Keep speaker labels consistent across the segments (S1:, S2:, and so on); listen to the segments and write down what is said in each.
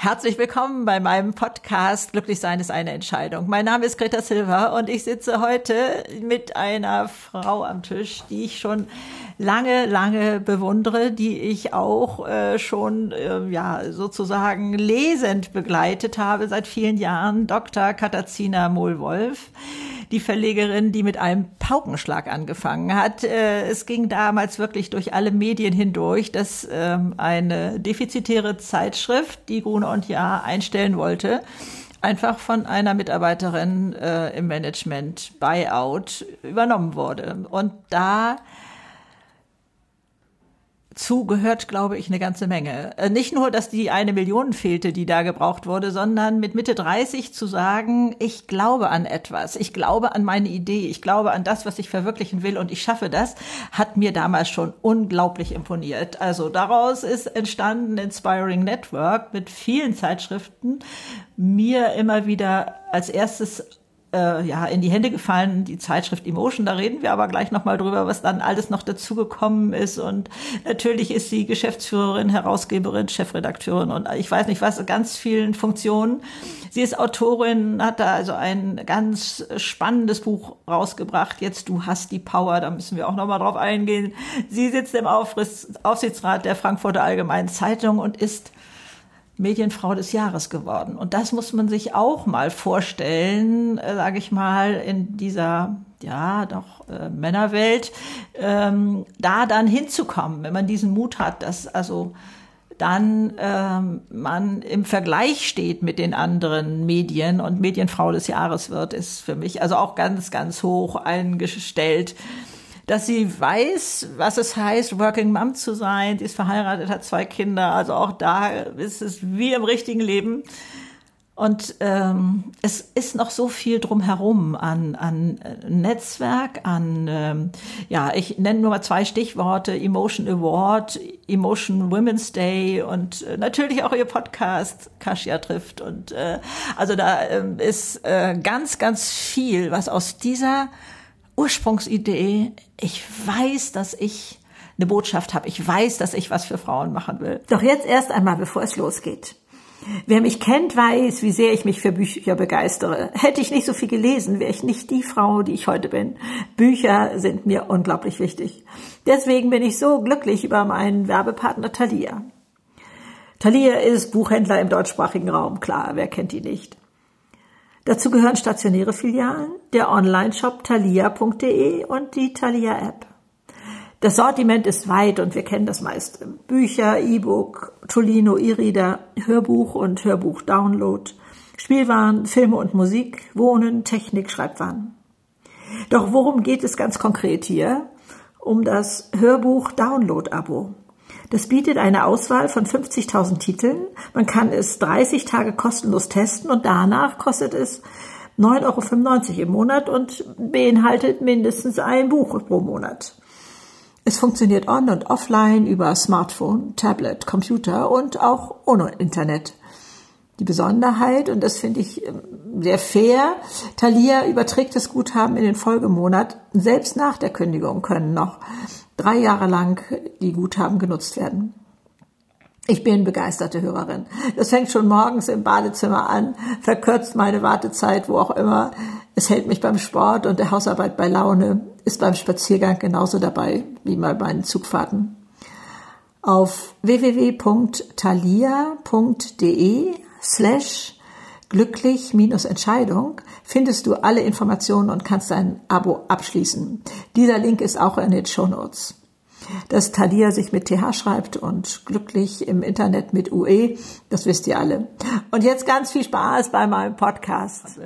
S1: Herzlich willkommen bei meinem Podcast Glücklich sein ist eine Entscheidung. Mein Name ist Greta Silva und ich sitze heute mit einer Frau am Tisch, die ich schon lange, lange bewundere, die ich auch äh, schon äh, ja sozusagen lesend begleitet habe seit vielen Jahren, Dr. Katazina Mohlwolf die Verlegerin, die mit einem Paukenschlag angefangen hat. Äh, es ging damals wirklich durch alle Medien hindurch, dass ähm, eine defizitäre Zeitschrift, die Grune und Jahr, einstellen wollte einfach von einer Mitarbeiterin äh, im Management Buyout übernommen wurde. Und da zu gehört, glaube ich, eine ganze Menge. Äh, nicht nur, dass die eine Million fehlte, die da gebraucht wurde, sondern mit Mitte 30 zu sagen, ich glaube an etwas, ich glaube an meine Idee, ich glaube an das, was ich verwirklichen will und ich schaffe das, hat mir damals schon unglaublich imponiert. Also daraus ist entstanden Inspiring Network mit vielen Zeitschriften, mir immer wieder als erstes äh, ja in die Hände gefallen, die Zeitschrift Emotion. Da reden wir aber gleich nochmal drüber, was dann alles noch dazugekommen ist. Und natürlich ist sie Geschäftsführerin, Herausgeberin, Chefredakteurin und ich weiß nicht was, ganz vielen Funktionen. Sie ist Autorin, hat da also ein ganz spannendes Buch rausgebracht. Jetzt du hast die Power, da müssen wir auch nochmal drauf eingehen. Sie sitzt im Aufsichtsrat der Frankfurter Allgemeinen Zeitung und ist Medienfrau des Jahres geworden. Und das muss man sich auch mal vorstellen, äh, sage ich mal, in dieser ja doch äh, Männerwelt, ähm, da dann hinzukommen, wenn man diesen Mut hat, dass also dann ähm, man im Vergleich steht mit den anderen Medien und Medienfrau des Jahres wird, ist für mich also auch ganz, ganz hoch eingestellt dass sie weiß, was es heißt, Working Mom zu sein. Sie ist verheiratet, hat zwei Kinder. Also auch da ist es wie im richtigen Leben. Und ähm, es ist noch so viel drumherum an, an Netzwerk, an, ähm, ja, ich nenne nur mal zwei Stichworte, Emotion Award, Emotion Women's Day und äh, natürlich auch ihr Podcast Kasia trifft. Und äh, also da äh, ist äh, ganz, ganz viel, was aus dieser Ursprungsidee, ich weiß, dass ich eine Botschaft habe, ich weiß, dass ich was für Frauen machen will.
S2: Doch jetzt erst einmal, bevor es losgeht. Wer mich kennt, weiß, wie sehr ich mich für Bücher begeistere. Hätte ich nicht so viel gelesen, wäre ich nicht die Frau, die ich heute bin. Bücher sind mir unglaublich wichtig. Deswegen bin ich so glücklich über meinen Werbepartner Thalia. Thalia ist Buchhändler im deutschsprachigen Raum, klar, wer kennt die nicht. Dazu gehören stationäre Filialen, der Online-Shop thalia.de und die Thalia-App. Das Sortiment ist weit und wir kennen das meiste. Bücher, E-Book, Tolino, E-Reader, Hörbuch und Hörbuch-Download, Spielwaren, Filme und Musik, Wohnen, Technik, Schreibwaren. Doch worum geht es ganz konkret hier? Um das Hörbuch-Download-Abo. Das bietet eine Auswahl von 50.000 Titeln. Man kann es 30 Tage kostenlos testen und danach kostet es 9,95 Euro im Monat und beinhaltet mindestens ein Buch pro Monat. Es funktioniert on und offline über Smartphone, Tablet, Computer und auch ohne Internet. Die Besonderheit, und das finde ich ähm, sehr fair, Thalia überträgt das Guthaben in den Folgemonat. Selbst nach der Kündigung können noch drei Jahre lang die Guthaben genutzt werden. Ich bin begeisterte Hörerin. Das fängt schon morgens im Badezimmer an, verkürzt meine Wartezeit, wo auch immer. Es hält mich beim Sport und der Hausarbeit bei Laune, ist beim Spaziergang genauso dabei wie bei meinen Zugfahrten. Auf www.thalia.de slash glücklich-entscheidung findest du alle Informationen und kannst dein Abo abschließen. Dieser Link ist auch in den Show Notes. Dass Thalia sich mit TH schreibt und glücklich im Internet mit UE, das wisst ihr alle. Und jetzt ganz viel Spaß bei meinem Podcast.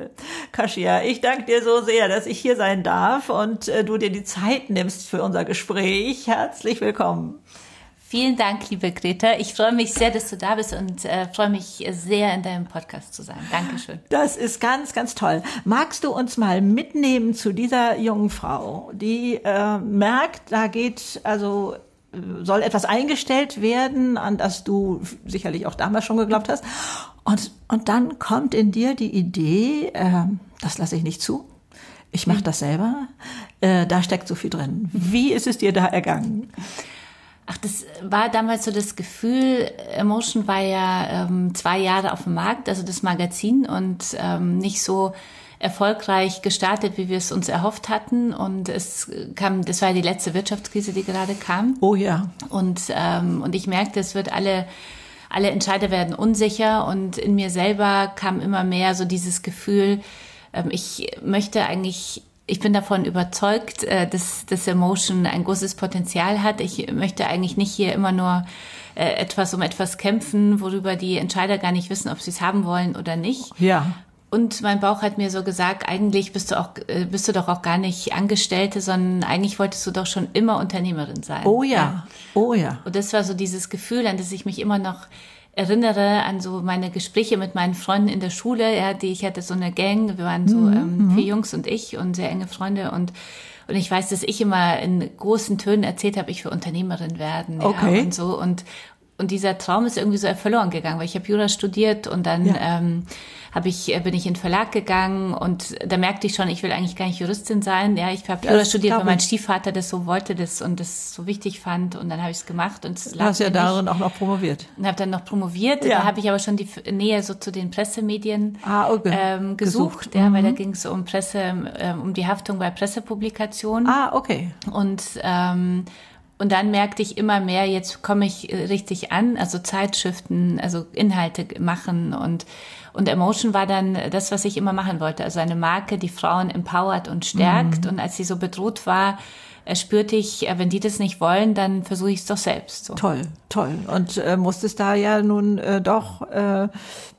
S1: Kasia, ich danke dir so sehr, dass ich hier sein darf und äh, du dir die Zeit nimmst für unser Gespräch. Herzlich willkommen.
S3: Vielen Dank, liebe Greta. Ich freue mich sehr, dass du da bist und äh, freue mich sehr, in deinem Podcast zu sein. Dankeschön.
S1: Das ist ganz, ganz toll. Magst du uns mal mitnehmen zu dieser jungen Frau, die äh, merkt, da geht also soll etwas eingestellt werden, an das du sicherlich auch damals schon geglaubt hast. Und, und dann kommt in dir die Idee, äh, das lasse ich nicht zu. Ich mache das selber. Äh, da steckt so viel drin. Wie ist es dir da ergangen?
S3: Ach, das war damals so das Gefühl, Emotion war ja ähm, zwei Jahre auf dem Markt, also das Magazin und ähm, nicht so erfolgreich gestartet, wie wir es uns erhofft hatten. Und es kam, das war ja die letzte Wirtschaftskrise, die gerade kam.
S1: Oh ja.
S3: Und, ähm, und ich merkte, es wird alle, alle Entscheider werden unsicher und in mir selber kam immer mehr so dieses Gefühl, ähm, ich möchte eigentlich ich bin davon überzeugt, äh, dass, dass Emotion ein großes Potenzial hat. Ich möchte eigentlich nicht hier immer nur äh, etwas um etwas kämpfen, worüber die Entscheider gar nicht wissen, ob sie es haben wollen oder nicht.
S1: Ja.
S3: Und mein Bauch hat mir so gesagt, eigentlich bist du auch, äh, bist du doch auch gar nicht Angestellte, sondern eigentlich wolltest du doch schon immer Unternehmerin sein.
S1: Oh ja. ja. Oh ja.
S3: Und das war so dieses Gefühl, an das ich mich immer noch erinnere an so meine Gespräche mit meinen Freunden in der Schule, ja, die ich hatte so eine Gang, wir waren so mhm. ähm, vier Jungs und ich und sehr enge Freunde und und ich weiß, dass ich immer in großen Tönen erzählt habe, ich will Unternehmerin werden,
S1: okay.
S3: ja, und so und und dieser Traum ist irgendwie so verloren gegangen, weil ich habe Jura studiert und dann ja. ähm, habe ich, äh, bin ich in den Verlag gegangen und da merkte ich schon, ich will eigentlich gar nicht Juristin sein. Ja, ich habe Jura studiert, weil mein Stiefvater das so wollte das und das so wichtig fand und dann habe ich es gemacht und
S1: es lag hast ja darin auch noch promoviert.
S3: Und habe dann noch promoviert. Ja. Da habe ich aber schon die Nähe so zu den Pressemedien
S1: ah, okay.
S3: ähm, gesucht, gesucht. ja, mhm. weil da ging es um Presse, ähm, um die Haftung bei Pressepublikationen.
S1: Ah, okay.
S3: Und ähm, und dann merkte ich immer mehr, jetzt komme ich richtig an, also Zeitschriften, also Inhalte machen und und Emotion war dann das, was ich immer machen wollte. Also eine Marke, die Frauen empowert und stärkt. Mhm. Und als sie so bedroht war, äh, spürte ich, äh, wenn die das nicht wollen, dann versuche ich es doch selbst. So.
S1: Toll, toll. Und äh, musstest da ja nun äh, doch äh,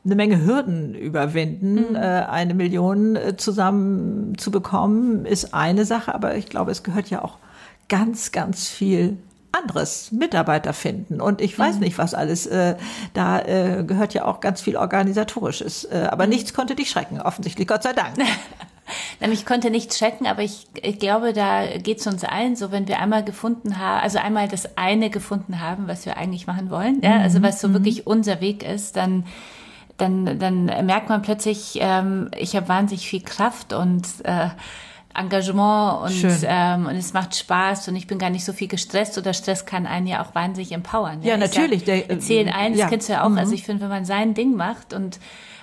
S1: eine Menge Hürden überwinden. Mhm. Äh, eine Million äh, zusammen zu bekommen, ist eine Sache, aber ich glaube, es gehört ja auch ganz, ganz viel anderes Mitarbeiter finden und ich weiß mhm. nicht was alles äh, da äh, gehört ja auch ganz viel organisatorisches äh, aber mhm. nichts konnte dich schrecken offensichtlich Gott sei Dank
S3: ich konnte nichts schrecken aber ich, ich glaube da geht es uns allen so wenn wir einmal gefunden haben also einmal das eine gefunden haben was wir eigentlich machen wollen ja also was so mhm. wirklich unser Weg ist dann dann dann merkt man plötzlich ähm, ich habe wahnsinnig viel Kraft und äh, Engagement und, ähm, und es macht Spaß und ich bin gar nicht so viel gestresst oder Stress kann einen ja auch wahnsinnig empowern.
S1: Ja, ja natürlich.
S3: Ja, erzählen eins, ja. kennst du ja auch. Mhm. Also ich finde, wenn man sein Ding macht und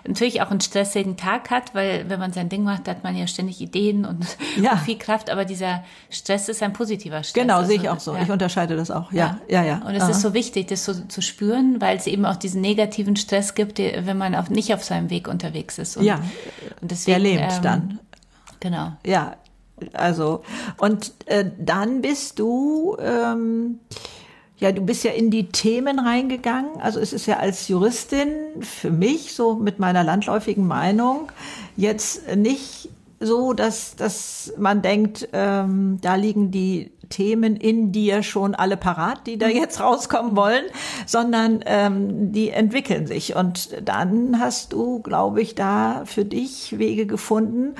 S3: natürlich auch einen stressigen Tag hat, weil wenn man sein Ding macht, hat man ja ständig Ideen und, ja. und viel Kraft, aber dieser Stress ist ein positiver Stress.
S1: Genau, also, sehe ich auch so. Ja. Ich unterscheide das auch. Ja, ja, ja.
S3: Und es Aha. ist so wichtig, das so zu spüren, weil es eben auch diesen negativen Stress gibt, wenn man auch nicht auf seinem Weg unterwegs ist.
S1: Und, ja,
S3: und deswegen,
S1: der lebt ähm, dann.
S3: Genau.
S1: Ja, also und äh, dann bist du ähm, ja, du bist ja in die Themen reingegangen. Also es ist ja als Juristin für mich so mit meiner landläufigen Meinung jetzt nicht so, dass, dass man denkt, ähm, da liegen die Themen in dir schon alle parat, die da jetzt rauskommen wollen, sondern ähm, die entwickeln sich. Und dann hast du, glaube ich, da für dich Wege gefunden,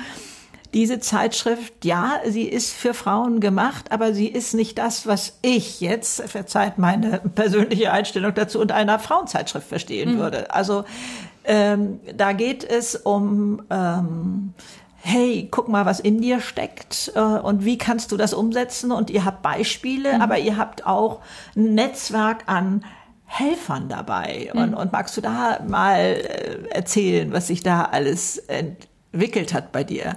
S1: diese Zeitschrift, ja, sie ist für Frauen gemacht, aber sie ist nicht das, was ich jetzt, verzeiht meine persönliche Einstellung dazu, unter einer Frauenzeitschrift verstehen mhm. würde. Also ähm, da geht es um ähm, hey, guck mal, was in dir steckt äh, und wie kannst du das umsetzen? Und ihr habt Beispiele, mhm. aber ihr habt auch ein Netzwerk an Helfern dabei. Mhm. Und, und magst du da mal äh, erzählen, was sich da alles entwickelt hat bei dir?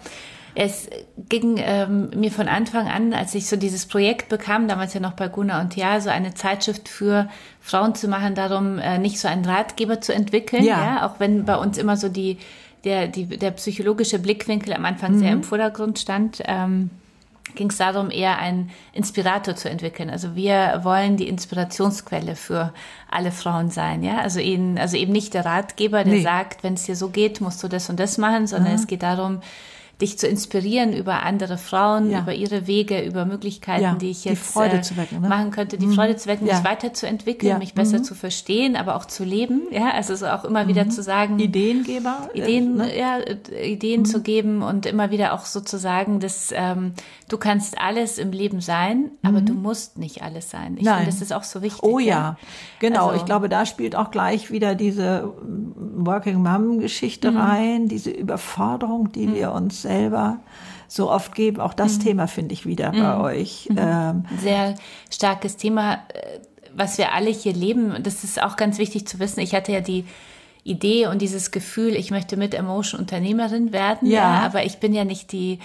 S3: Es ging ähm, mir von Anfang an, als ich so dieses Projekt bekam, damals ja noch bei Guna und Ja, so eine Zeitschrift für Frauen zu machen, darum äh, nicht so einen Ratgeber zu entwickeln, ja. ja, auch wenn bei uns immer so die der die der psychologische Blickwinkel am Anfang mhm. sehr im Vordergrund stand. Ähm, ging es darum, eher einen Inspirator zu entwickeln. Also wir wollen die Inspirationsquelle für alle Frauen sein, ja. Also eben, also eben nicht der Ratgeber, der nee. sagt, wenn es dir so geht, musst du das und das machen, sondern mhm. es geht darum, dich zu inspirieren über andere Frauen, ja. über ihre Wege, über Möglichkeiten, ja, die ich jetzt
S1: die äh, wecken, ne?
S3: machen könnte, die mhm. Freude zu wecken, ja. mich weiterzuentwickeln, mich besser mhm. zu verstehen, aber auch zu leben. Ja, also so auch immer mhm. wieder zu sagen.
S1: Ideengeber.
S3: Äh, Ideen, äh, ne? ja, Ideen mhm. zu geben und immer wieder auch sozusagen, dass ähm, du kannst alles im Leben sein, aber du mhm. musst nicht alles sein. Ich finde, das ist auch so wichtig.
S1: Oh ja, genau. Also, ich glaube, da spielt auch gleich wieder diese Working Mom Geschichte mhm. rein, diese Überforderung, die wir uns selber so oft geben. Auch das mhm. Thema finde ich wieder mhm. bei euch.
S3: Mhm. Ähm, Sehr starkes Thema. was wir alle hier leben, das ist auch ganz wichtig zu wissen. Ich hatte ja die Idee und dieses Gefühl, ich möchte mit Emotion Unternehmerin werden, ja. ja aber ich bin ja nicht die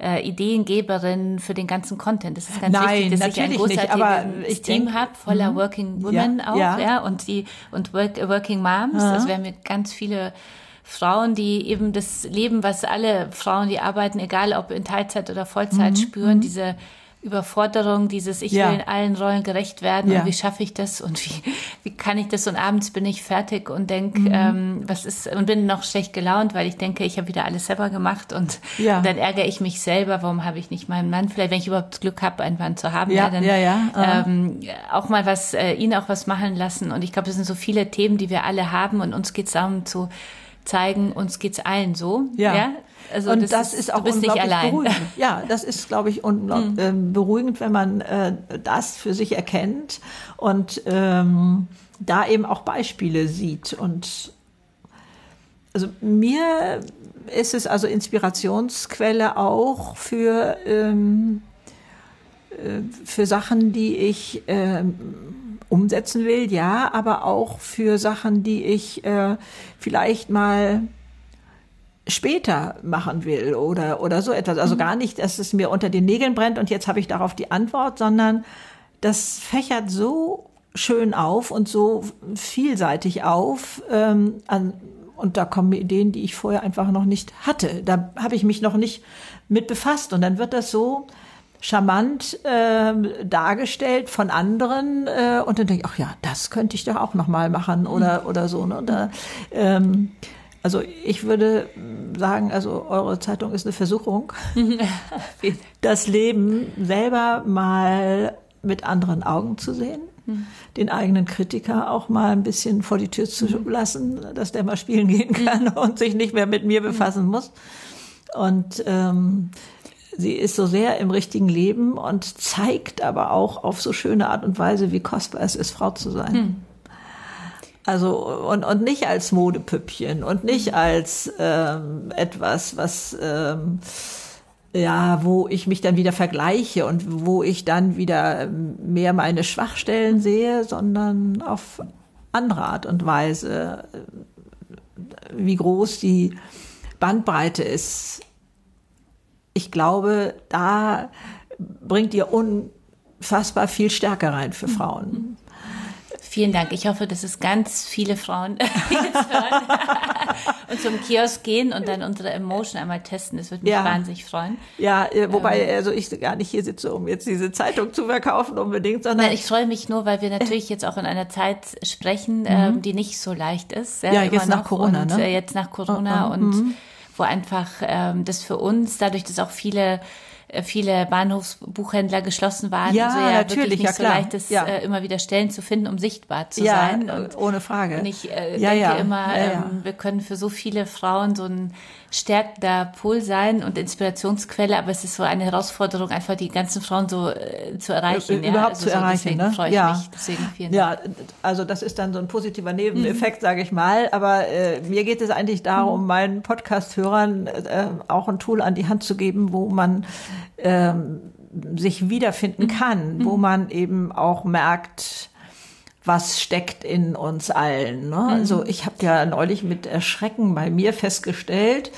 S3: äh, Ideengeberin für den ganzen Content. Das ist ganz
S1: Nein,
S3: wichtig, dass ich ein großartiges Team habe, voller
S1: mhm.
S3: Working Women ja, auch, ja. ja, und die und work, Working Moms. Ja. Also wir haben ganz viele Frauen, die eben das Leben, was alle Frauen, die arbeiten, egal ob in Teilzeit oder Vollzeit, mhm. spüren, mhm. diese Überforderung, dieses Ich ja. will in allen Rollen gerecht werden ja. und wie schaffe ich das und wie, wie kann ich das und abends bin ich fertig und denke, mhm. ähm, was ist und bin noch schlecht gelaunt, weil ich denke, ich habe wieder alles selber gemacht und, ja. und dann ärgere ich mich selber, warum habe ich nicht meinen Mann, vielleicht wenn ich überhaupt Glück habe, einen Mann zu haben,
S1: ja,
S3: dann
S1: ja, ja.
S3: Ähm, auch mal was, äh, ihn auch was machen lassen und ich glaube, es sind so viele Themen, die wir alle haben und uns geht es darum zu zeigen, uns geht's allen so.
S1: Ja. ja? Also und das, das ist, ist auch unglaublich beruhigend. Ja, das ist, glaube ich, unglaublich mhm. beruhigend, wenn man äh, das für sich erkennt und ähm, da eben auch Beispiele sieht. Und also mir ist es also Inspirationsquelle auch für ähm, äh, für Sachen, die ich ähm, umsetzen will, ja, aber auch für Sachen, die ich äh, vielleicht mal später machen will oder, oder so etwas. Also mhm. gar nicht, dass es mir unter den Nägeln brennt und jetzt habe ich darauf die Antwort, sondern das fächert so schön auf und so vielseitig auf. Ähm, an, und da kommen Ideen, die ich vorher einfach noch nicht hatte. Da habe ich mich noch nicht mit befasst. Und dann wird das so charmant äh, dargestellt von anderen äh, und dann denke ich, ach ja, das könnte ich doch auch noch mal machen oder mhm. oder so. Ne? Da, ähm, also ich würde sagen, also eure Zeitung ist eine Versuchung, das Leben selber mal mit anderen Augen zu sehen, mhm. den eigenen Kritiker auch mal ein bisschen vor die Tür zu mhm. lassen, dass der mal spielen gehen mhm. kann und sich nicht mehr mit mir befassen muss. Und ähm, sie ist so sehr im richtigen Leben und zeigt aber auch auf so schöne Art und Weise, wie kostbar es ist, Frau zu sein. Also und, und nicht als Modepüppchen und nicht als ähm, etwas, was ähm, ja, wo ich mich dann wieder vergleiche und wo ich dann wieder mehr meine Schwachstellen sehe, sondern auf andere Art und Weise, wie groß die Bandbreite ist. Ich glaube, da bringt ihr unfassbar viel Stärke rein für Frauen.
S3: Vielen Dank. Ich hoffe, dass es ganz viele Frauen jetzt hören und zum Kiosk gehen und dann unsere Emotion einmal testen. Das würde mich ja. wahnsinnig freuen.
S1: Ja, äh, wobei ähm, also ich gar nicht hier sitze, um jetzt diese Zeitung zu verkaufen unbedingt, sondern
S3: Nein, ich freue mich nur, weil wir natürlich jetzt auch in einer Zeit sprechen, mhm. ähm, die nicht so leicht ist.
S1: Ja, ja jetzt nach Corona,
S3: und,
S1: ne?
S3: Äh, jetzt nach Corona mhm. und wo einfach ähm, das für uns, dadurch, dass auch viele äh, viele Bahnhofsbuchhändler geschlossen waren.
S1: Ja, so, ja
S3: natürlich,
S1: nicht ja, klar.
S3: so leicht ist,
S1: ja.
S3: äh, immer wieder Stellen zu finden, um sichtbar zu
S1: ja,
S3: sein.
S1: Und, ohne Frage.
S3: Und ich äh, ja, denke ja. immer, ähm, wir können für so viele Frauen so ein stärkender Pol sein und Inspirationsquelle, aber es ist so eine Herausforderung, einfach die ganzen Frauen so äh, zu erreichen.
S1: Äh, überhaupt also zu so, erreichen, deswegen
S3: ne? freue ich
S1: ja.
S3: mich. Deswegen vielen
S1: Dank. Ja, also das ist dann so ein positiver Nebeneffekt, mhm. sage ich mal. Aber äh, mir geht es eigentlich darum, mhm. meinen Podcast-Hörern äh, auch ein Tool an die Hand zu geben, wo man ähm, sich wiederfinden mhm. kann, wo mhm. man eben auch merkt, was steckt in uns allen. Ne? Mhm. Also ich habe ja neulich mit Erschrecken bei mir festgestellt,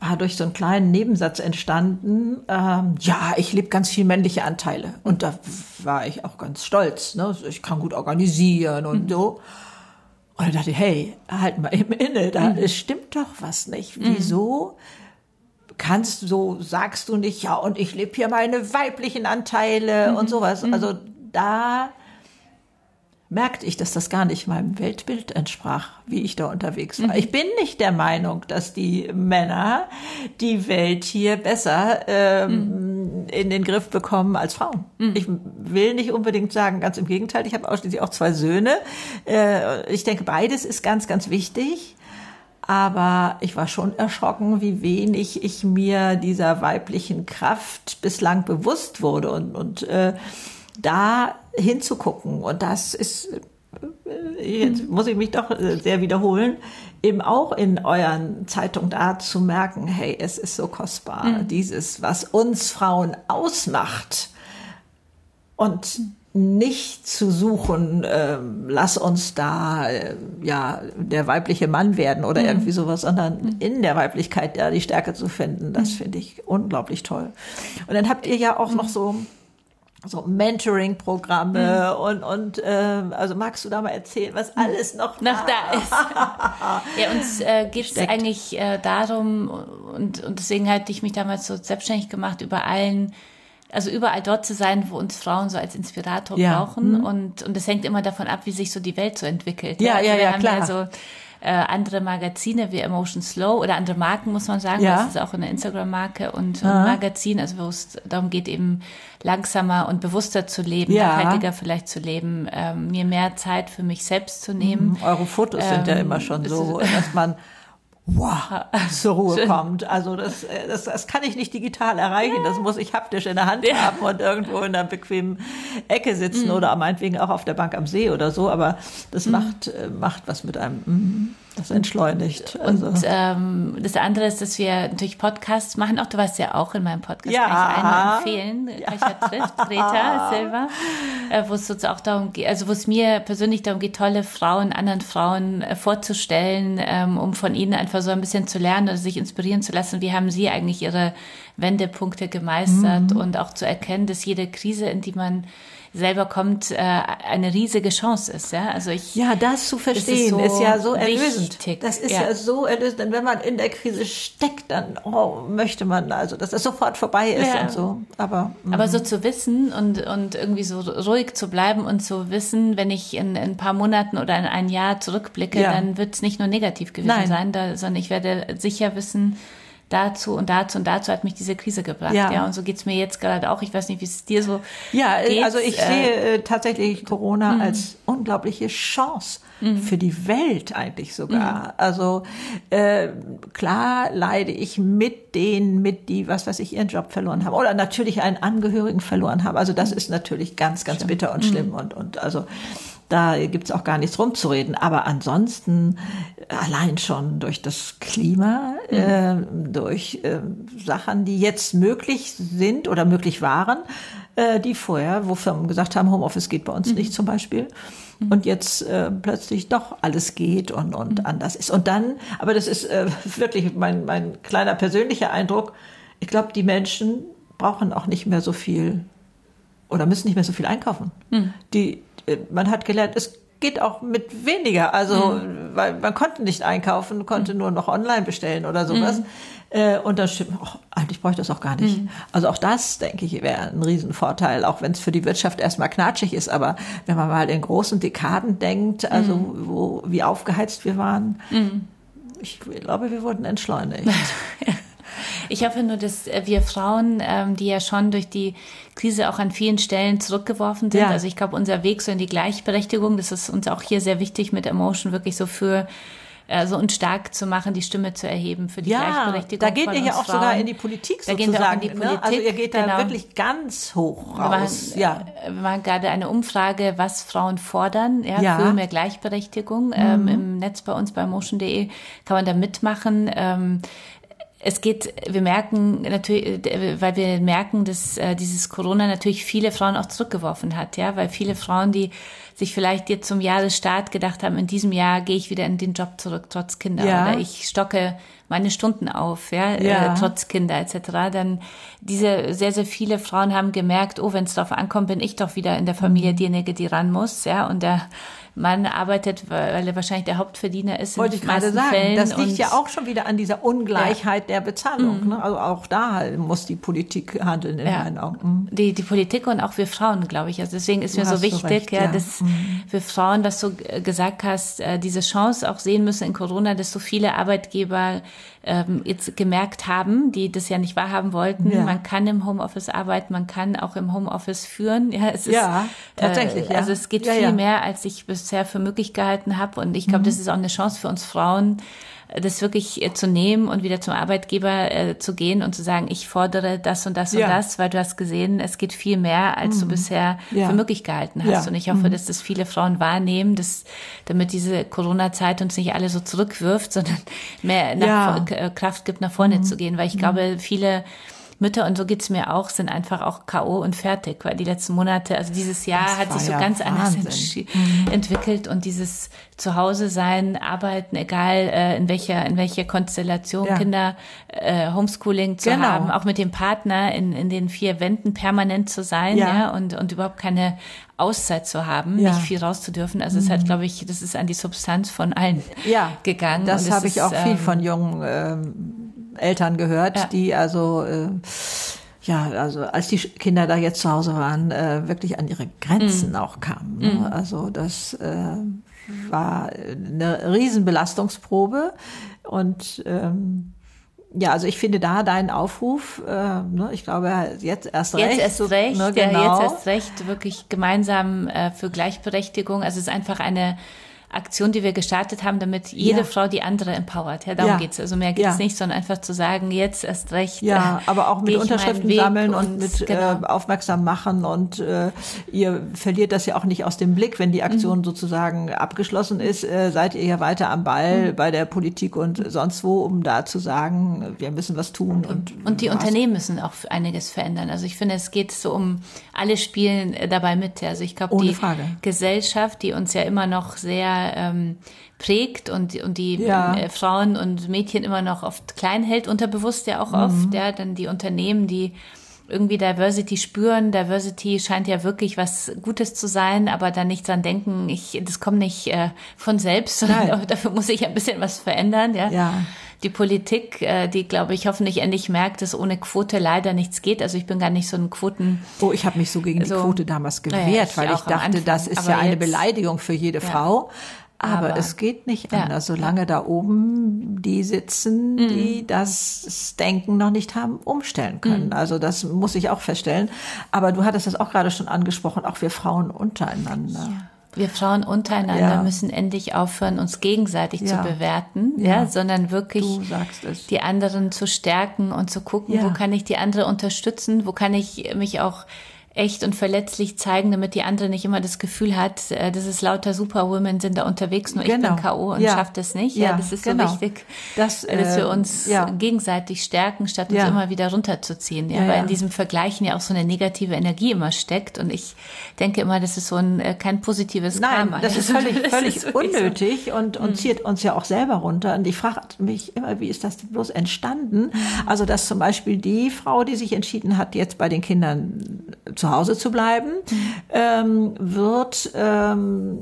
S1: war durch so einen kleinen Nebensatz entstanden, ähm, ja, ich lebe ganz viel männliche Anteile. Und da war ich auch ganz stolz. Ne? Ich kann gut organisieren und mhm. so. Und ich dachte, hey, halt mal im Inne, da mhm. stimmt doch was nicht. Wieso kannst so sagst du nicht, ja, und ich lebe hier meine weiblichen Anteile mhm. und sowas. Mhm. Also da merkte ich, dass das gar nicht meinem Weltbild entsprach, wie ich da unterwegs war. Mhm. Ich bin nicht der Meinung, dass die Männer die Welt hier besser ähm, mhm. in den Griff bekommen als Frauen. Mhm. Ich will nicht unbedingt sagen, ganz im Gegenteil, ich habe ausschließlich auch zwei Söhne. Äh, ich denke, beides ist ganz, ganz wichtig. Aber ich war schon erschrocken, wie wenig ich mir dieser weiblichen Kraft bislang bewusst wurde und, und äh, da hinzugucken. Und das ist, äh, jetzt muss ich mich doch äh, sehr wiederholen, eben auch in euren Zeitungen da zu merken, hey, es ist so kostbar, mhm. dieses, was uns Frauen ausmacht. Und nicht zu suchen, äh, lass uns da äh, ja der weibliche Mann werden oder mhm. irgendwie sowas, sondern mhm. in der Weiblichkeit ja die Stärke zu finden, das mhm. finde ich unglaublich toll. Und dann habt ihr ja auch noch mhm. so so Mentoring-Programme mhm. und und äh, also magst du da mal erzählen, was mhm. alles noch,
S3: noch da, ist? ja, uns äh, geht es eigentlich äh, darum und und deswegen hatte ich mich damals so selbstständig gemacht über allen also überall dort zu sein, wo uns Frauen so als Inspirator ja. brauchen. Mhm. Und, und das hängt immer davon ab, wie sich so die Welt so entwickelt.
S1: Ja, ja, also ja,
S3: ja
S1: klar.
S3: Ja so, äh, andere Magazine wie Emotion Slow oder andere Marken, muss man sagen.
S1: Ja.
S3: Das ist auch eine Instagram-Marke und ein Magazin, also wo es darum geht, eben langsamer und bewusster zu leben, ja. nachhaltiger vielleicht zu leben, ähm, mir mehr Zeit für mich selbst zu nehmen.
S1: Mhm. Eure Fotos ähm, sind ja ähm, immer schon so, dass man wow, zur Ruhe kommt. Also das, äh, das, das kann ich nicht digital erreichen. Das muss ich haptisch in der Hand ja. haben und irgendwo in einer bequemen Ecke sitzen mhm. oder meinetwegen auch auf der Bank am See oder so. Aber das mhm. macht, äh, macht was mit einem. Mhm. Das entschleunigt.
S3: Also. Und ähm, das andere ist, dass wir natürlich Podcasts machen. Auch du warst ja auch in meinem Podcast.
S1: Ja.
S3: Kann ich einmal empfehlen. Ja. trifft, Greta Silva. Äh, wo es auch darum geht, also wo es mir persönlich darum geht, tolle Frauen, anderen Frauen äh, vorzustellen, ähm, um von ihnen einfach so ein bisschen zu lernen oder sich inspirieren zu lassen. Wie haben sie eigentlich ihre Wendepunkte gemeistert mhm. und auch zu erkennen, dass jede Krise, in die man selber kommt, äh, eine riesige Chance ist. Ja, also ich,
S1: ja das zu verstehen ist, so ist, ja so erlösend. Wichtig. Das ist ja. ja. so erlösend. Denn wenn man in der Krise steckt, dann oh, möchte man also, dass das sofort vorbei ist ja. und so. Aber,
S3: mh. aber so zu wissen und, und irgendwie so ruhig zu bleiben und zu wissen, wenn ich in, in ein paar Monaten oder in ein Jahr zurückblicke, ja. dann wird es nicht nur negativ gewesen Nein. sein, da, sondern ich werde sicher wissen, dazu und dazu und dazu hat mich diese Krise gebracht. Ja, ja und so geht's mir jetzt gerade auch. Ich weiß nicht, wie es dir so
S1: Ja, geht. also ich äh, sehe äh, tatsächlich Corona mh. als unglaubliche Chance mh. für die Welt eigentlich sogar. Mh. Also äh, klar leide ich mit denen, mit die, was weiß ich, ihren Job verloren haben oder natürlich einen Angehörigen verloren haben. Also das ist natürlich ganz, ganz schlimm. bitter und schlimm und und also da gibt's auch gar nichts rumzureden. Aber ansonsten allein schon durch das Klima, mhm. äh, durch äh, Sachen, die jetzt möglich sind oder möglich waren, äh, die vorher, wo Firmen gesagt haben, Homeoffice geht bei uns mhm. nicht zum Beispiel. Mhm. Und jetzt äh, plötzlich doch alles geht und, und mhm. anders ist. Und dann, aber das ist äh, wirklich mein, mein kleiner persönlicher Eindruck, ich glaube, die Menschen brauchen auch nicht mehr so viel oder müssen nicht mehr so viel einkaufen. Mhm. Die, man hat gelernt, es geht auch mit weniger. Also, mhm. weil man konnte nicht einkaufen, konnte mhm. nur noch online bestellen oder sowas. Mhm. Äh, und dann stimmt, ach, eigentlich bräuchte ich das auch gar nicht. Mhm. Also auch das, denke ich, wäre ein Riesenvorteil, auch wenn es für die Wirtschaft erstmal knatschig ist. Aber wenn man mal in großen Dekaden denkt, also mhm. wo, wie aufgeheizt wir waren, mhm. ich glaube, wir wurden entschleunigt.
S3: Ich hoffe nur, dass äh, wir Frauen, ähm, die ja schon durch die Krise auch an vielen Stellen zurückgeworfen sind, ja. also ich glaube, unser Weg so in die Gleichberechtigung, das ist uns auch hier sehr wichtig mit Emotion, wirklich so für also uns stark zu machen, die Stimme zu erheben für die ja, Gleichberechtigung.
S1: Da geht ihr ja auch Frauen. sogar in die Politik da sozusagen. Gehen wir auch in die Politik. Ne? Also ihr geht da genau. wirklich ganz hoch raus.
S3: Wir machen, ja. wir machen gerade eine Umfrage, was Frauen fordern, ja, ja. für mehr Gleichberechtigung. Ähm, mhm. Ähm, Im Netz bei uns bei motion.de kann man da mitmachen. Ähm, es geht, wir merken natürlich, weil wir merken, dass äh, dieses Corona natürlich viele Frauen auch zurückgeworfen hat, ja, weil viele Frauen, die sich vielleicht jetzt zum Jahresstart gedacht haben, in diesem Jahr gehe ich wieder in den Job zurück, trotz Kinder, ja. oder ich stocke meine Stunden auf, ja, äh, ja. Äh, trotz Kinder etc. Dann diese sehr, sehr viele Frauen haben gemerkt, oh, wenn es darauf ankommt, bin ich doch wieder in der Familie mhm. diejenige, die ran muss, ja, und der Mann arbeitet, weil er wahrscheinlich der Hauptverdiener ist.
S1: Wollte ich gerade sagen. Fällen. Das liegt ja auch schon wieder an dieser Ungleichheit ja. der Bezahlung. Mhm. Ne? Also auch da muss die Politik handeln in ja. meinen Augen. Mhm.
S3: Die, die Politik und auch wir Frauen, glaube ich. Also deswegen ist du mir so wichtig, recht, ja, ja, dass mhm. wir Frauen, was du gesagt hast, äh, diese Chance auch sehen müssen in Corona, dass so viele Arbeitgeber ähm, jetzt gemerkt haben, die das ja nicht wahrhaben wollten. Ja. Man kann im Homeoffice arbeiten, man kann auch im Homeoffice führen. Ja, es ist,
S1: ja tatsächlich.
S3: Äh, also es geht viel mehr, als ich bisher für möglich gehalten habe. Und ich glaube, mhm. das ist auch eine Chance für uns Frauen, das wirklich äh, zu nehmen und wieder zum Arbeitgeber äh, zu gehen und zu sagen, ich fordere das und das ja. und das, weil du hast gesehen, es geht viel mehr, als mhm. du bisher ja. für möglich gehalten hast. Ja. Und ich hoffe, mhm. dass das viele Frauen wahrnehmen, dass, damit diese Corona-Zeit uns nicht alle so zurückwirft, sondern mehr nach, äh, Kraft gibt, nach vorne mhm. zu gehen, weil ich mhm. glaube, viele Mütter, und so geht's mir auch, sind einfach auch K.O. und fertig, weil die letzten Monate, also dieses Jahr
S1: Das
S3: hat sich so
S1: ja
S3: ganz anders
S1: Wahnsinn.
S3: entschi- entwickelt und dieses Zuhause sein, arbeiten, egal äh, in welcher in welcher Konstellation
S1: Ja.
S3: Kinder äh, Homeschooling zu
S1: Genau.
S3: haben, auch mit dem Partner in, in den vier Wänden permanent zu sein, ja,
S1: Ja.
S3: und und überhaupt keine Auszeit zu haben,
S1: Ja. Mhm.
S3: nicht viel raus zu dürfen. Also es hat, glaube ich, das ist an die Substanz von allen
S1: ja,
S3: gegangen.
S1: Das habe ich auch viel
S3: ähm,
S1: von jungen ähm, Eltern gehört,
S3: Ja.
S1: die also äh, ja, also als die Kinder da jetzt zu Hause waren, äh, wirklich an ihre Grenzen auch kamen. Ne? Also das äh, war eine Riesenbelastungsprobe und ähm, ja, also ich finde da deinen Aufruf, äh, ne, ich glaube jetzt erst recht.
S3: Jetzt erst recht,
S1: ne,
S3: ja,
S1: genau.
S3: jetzt erst recht, wirklich gemeinsam äh, für Gleichberechtigung. Also es ist einfach eine Aktion, die wir gestartet haben, damit jede
S1: Ja.
S3: Frau die andere empowert. Ja, darum
S1: Ja.
S3: geht's. Also mehr geht's
S1: Ja.
S3: nicht, sondern einfach zu sagen, jetzt erst recht.
S1: Ja,
S3: äh,
S1: aber auch mit Unterschriften sammeln und, mit
S3: genau.
S1: äh, aufmerksam machen und äh, ihr verliert das ja auch nicht aus dem Blick, wenn die
S3: Mhm.
S1: Aktion sozusagen abgeschlossen ist, äh, seid ihr ja weiter am
S3: Mhm.
S1: Ball bei der Politik und sonst wo, um da zu sagen, wir müssen was tun und
S3: Und die
S1: was.
S3: Unternehmen müssen auch einiges verändern. Also ich finde, es geht so um, alle spielen äh, dabei mit. Also ich glaube, die
S1: Frage.
S3: Gesellschaft, die uns ja immer noch sehr ähm, prägt und, und die
S1: Ja.
S3: äh, Frauen und Mädchen immer noch oft klein hält, unterbewusst ja auch
S1: Mhm.
S3: oft, ja, dann die Unternehmen, die irgendwie Diversity spüren. Diversity scheint ja wirklich was Gutes zu sein, aber dann nicht dran denken, ich, das kommt nicht äh, von selbst, sondern
S1: Nein.
S3: dafür muss ich ein bisschen was verändern, ja.
S1: Ja.
S3: Die Politik, äh, die, glaube ich, hoffentlich endlich merkt, dass ohne Quote leider nichts geht. Also ich bin gar nicht so ein Quoten...
S1: Oh, ich habe mich so gegen die
S3: So.
S1: Quote damals gewehrt,
S3: ich
S1: weil ich dachte,
S3: Anfang.
S1: das ist ja eine
S3: jetzt-
S1: Beleidigung für jede Frau. Aber,
S3: Aber-
S1: es geht nicht
S3: Ja.
S1: anders, solange da oben die sitzen,
S3: Mhm.
S1: die das Denken noch nicht haben umstellen
S3: Mhm.
S1: können. Also das muss ich auch feststellen. Aber du hattest das auch gerade schon angesprochen, auch wir Frauen untereinander.
S3: Wir Frauen untereinander
S1: Ja.
S3: müssen endlich aufhören, uns gegenseitig
S1: Ja.
S3: zu bewerten, ja,
S1: Ja.
S3: sondern wirklich die anderen zu stärken und zu gucken, wo kann ich die andere unterstützen, wo kann ich mich auch echt und verletzlich zeigen, damit die andere nicht immer das Gefühl hat, äh, das ist lauter Superwomen sind da unterwegs, nur ich
S1: Genau.
S3: bin K.O. und
S1: Ja.
S3: schafft das nicht. Ja,
S1: Ja,
S3: das ist
S1: genau.
S3: so wichtig,
S1: Das,
S3: äh, dass wir
S1: äh,
S3: uns
S1: ja.
S3: gegenseitig stärken, statt uns immer wieder runterzuziehen. Ja, weil in diesem Vergleichen ja auch so eine negative Energie immer steckt. Und ich denke immer, das ist so ein äh, kein positives
S1: Nein,
S3: Karma.
S1: das ist völlig,
S3: das
S1: völlig
S3: ist wirklich so. Mhm.
S1: unnötig und, und zieht uns ja auch selber runter. Und ich frage mich immer, wie ist das denn bloß entstanden?
S3: Mhm.
S1: Also, dass zum Beispiel die Frau, die sich entschieden hat, jetzt bei den Kindern zu Hause zu bleiben,
S3: Mhm.
S1: ähm, wird, ähm,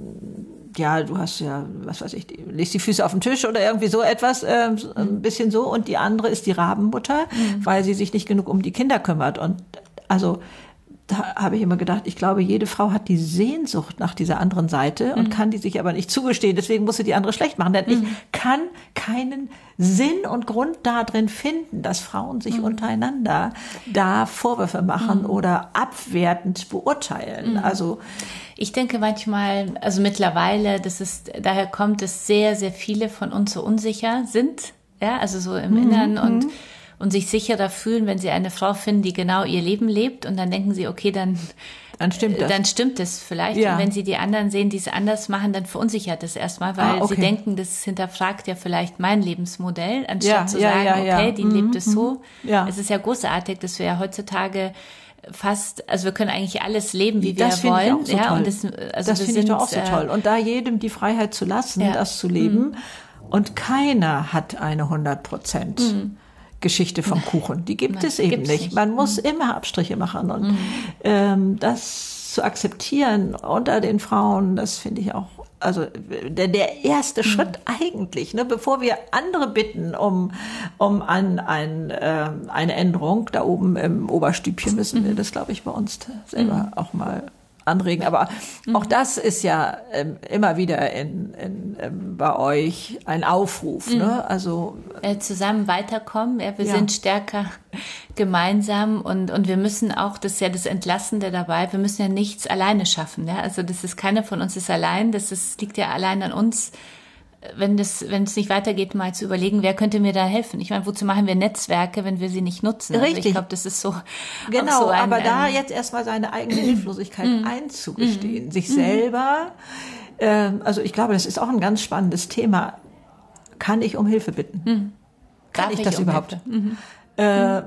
S1: ja, du hast ja, was weiß ich, legst die Füße auf den Tisch oder irgendwie so etwas, so ein bisschen so. Und die andere ist die Rabenmutter, weil sie sich nicht genug um die Kinder kümmert. Und also, da habe ich immer gedacht, ich glaube, jede Frau hat die Sehnsucht nach dieser anderen Seite und kann die sich aber nicht zugestehen. Deswegen muss sie die andere schlecht machen. Denn ich kann keinen Sinn und Grund darin finden, dass Frauen sich untereinander da Vorwürfe machen oder abwertend beurteilen. Also
S3: Ich denke manchmal, also mittlerweile, das ist, daher kommt, dass sehr, sehr viele von uns so unsicher sind, ja, also so im Innern und, und sich sicherer fühlen, wenn sie eine Frau finden, die genau ihr Leben lebt und dann denken sie, okay, dann,
S1: dann stimmt das.
S3: dann stimmt es vielleicht.
S1: Ja.
S3: Und wenn sie die anderen sehen, die es anders machen, dann verunsichert es erstmal, weil
S1: Ah, okay.
S3: sie denken, das hinterfragt ja vielleicht mein Lebensmodell, anstatt
S1: Ja,
S3: zu
S1: ja,
S3: sagen, okay, die lebt es so.
S1: Ja.
S3: Es ist ja großartig, dass wir ja heutzutage fast, also wir können eigentlich alles leben, wie wir
S1: das ich
S3: wollen.
S1: so
S3: ja,
S1: toll.
S3: und das, also
S1: das
S3: wir
S1: finde ich doch auch so
S3: äh,
S1: toll. Und da jedem die Freiheit zu lassen.
S3: Mhm.
S1: das zu leben. Und keiner hat eine 100 Prozent Geschichte vom Kuchen. Die gibt
S3: Nein,
S1: es eben nicht.
S3: nicht. Mhm.
S1: Man muss immer Abstriche machen. Und ähm, das zu akzeptieren unter den Frauen, das finde ich auch also der, der erste
S3: Mhm.
S1: Schritt eigentlich, ne, bevor wir andere bitten um, um ein, ein, ähm, eine Änderung, da oben im Oberstübchen müssen
S3: Mhm.
S1: wir das, glaube ich, bei uns selber auch mal anregen. Aber
S3: Mhm.
S1: auch das ist ja ähm, immer wieder in, in, ähm, bei euch ein Aufruf. Ne? Also
S3: äh, zusammen weiterkommen. Ja, wir
S1: Ja.
S3: sind stärker gemeinsam und, und wir müssen auch, das ist ja das Entlastende dabei, wir müssen ja nichts alleine schaffen. Ja? Also das ist, keiner von uns ist allein, das ist, liegt ja allein an uns. Wenn das, wenn es nicht weitergeht, mal zu überlegen, wer könnte mir da helfen? Ich meine, wozu machen wir Netzwerke, wenn wir sie nicht nutzen? Also
S1: Richtig.
S3: ich glaube, das ist so.
S1: Genau,
S3: so ein,
S1: aber da
S3: ähm,
S1: jetzt erstmal seine eigene Hilflosigkeit
S3: Mhm.
S1: einzugestehen, sich selber, ähm, also ich glaube, das ist auch ein ganz spannendes Thema. Kann ich um Hilfe bitten? Kann
S3: darf
S1: ich das
S3: um
S1: überhaupt? Äh,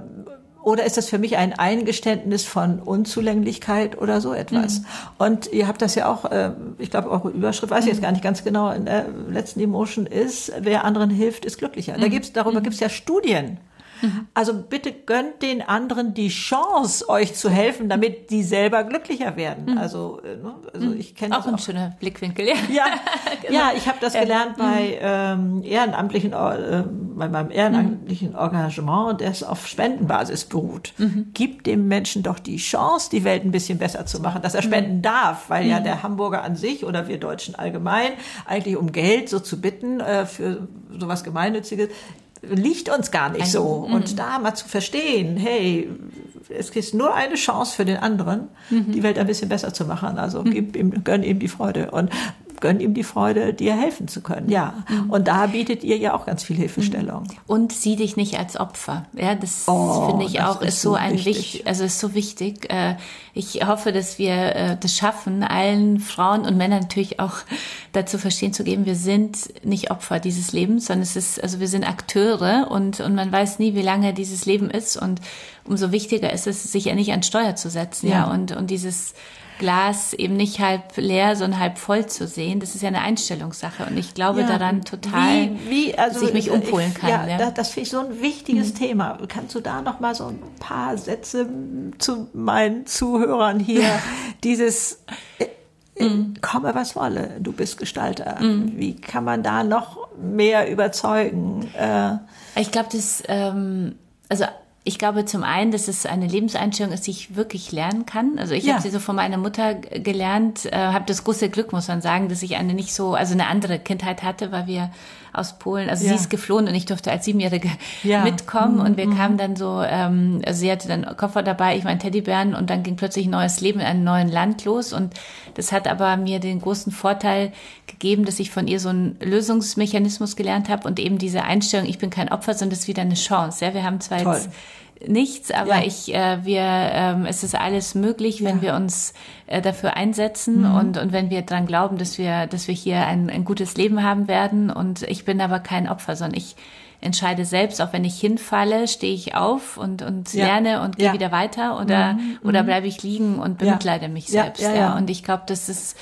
S1: oder ist das für mich ein Eingeständnis von Unzulänglichkeit oder so etwas? Mhm. Und ihr habt das ja auch, äh, ich glaube, eure Überschrift, weiß ich jetzt gar nicht ganz genau, in der letzten Emotion ist, wer anderen hilft, ist glücklicher. Da gibt's, darüber mhm. gibt's ja Studien. Mhm. Also bitte gönnt den anderen die Chance, euch zu helfen, damit die selber glücklicher werden. Mhm. Also, äh, ne, also
S3: mhm. ich kenne auch ein auch. schöner Blickwinkel. Ja,
S1: ja, genau. ja ich habe das gelernt bei ähm, ehrenamtlichen, äh, bei meinem ehrenamtlichen Engagement, das auf Spendenbasis beruht. Mhm. Gibt dem Menschen doch die Chance, die Welt ein bisschen besser zu machen, dass er spenden darf, weil ja der Hamburger an sich oder wir Deutschen allgemein eigentlich um Geld so zu bitten äh, für sowas Gemeinnütziges liegt uns gar nicht so. Und da mal zu verstehen, hey, es ist nur eine Chance für den anderen, mhm. die Welt ein bisschen besser zu machen. Also gib ihm, gönn ihm die Freude. Und gönn ihm die Freude, dir helfen zu können. Ja. Mhm. Und da bietet ihr ja auch ganz viel Hilfestellung. Mhm.
S3: Und sieh dich nicht als Opfer. Ja, das oh, finde ich auch ist, ist so ein wichtig, also ist so wichtig. Äh, ich hoffe, dass wir äh, das schaffen, allen Frauen und Männern natürlich auch dazu verstehen zu geben, wir sind nicht Opfer dieses Lebens, sondern es ist, also wir sind Akteure und, und man weiß nie, wie lange dieses Leben ist und umso wichtiger ist es, sich ja nicht an Steuer zu setzen, ja, ja und, und dieses, Glas eben nicht halb leer, sondern halb voll zu sehen. Das ist ja eine Einstellungssache und ich glaube ja, daran total, wie, wie, also, dass ich mich äh, umpolen kann.
S1: Ja, ja. Das, das finde ich so ein wichtiges mhm. Thema. Kannst du da noch mal so ein paar Sätze zu meinen Zuhörern hier dieses äh, äh, mhm. komme was wolle, du bist Gestalter. Mhm. Wie kann man da noch mehr überzeugen?
S3: Äh, ich glaube, das ähm, also ich glaube zum einen, dass es eine Lebenseinstellung ist, die ich wirklich lernen kann. Also ich ja. habe sie so von meiner Mutter gelernt, äh, habe das große Glück, muss man sagen, dass ich eine nicht so, also eine andere Kindheit hatte, weil wir aus Polen, also ja. sie ist geflohen und ich durfte als Siebenjährige ja. mitkommen mhm. und wir mhm. kamen dann so, ähm, also sie hatte dann Koffer dabei, ich meinen Teddybären und dann ging plötzlich ein neues Leben in einem neuen Land los und das hat aber mir den großen Vorteil gegeben, dass ich von ihr so einen Lösungsmechanismus gelernt habe und eben diese Einstellung, ich bin kein Opfer, sondern das ist wieder eine Chance. Ja, wir haben zwar Toll. jetzt nichts, aber ja. ich, äh, wir, ähm, es ist alles möglich, wenn ja. wir uns äh, dafür einsetzen mhm. und, und wenn wir dran glauben, dass wir, dass wir hier ein, ein gutes Leben haben werden. Und ich bin aber kein Opfer, sondern ich entscheide selbst, auch wenn ich hinfalle, stehe ich auf und, und ja. lerne und gehe ja. wieder weiter oder, mhm. oder mhm. bleibe ich liegen und bemitleide mich selbst. Ja, Und ich glaube, das ist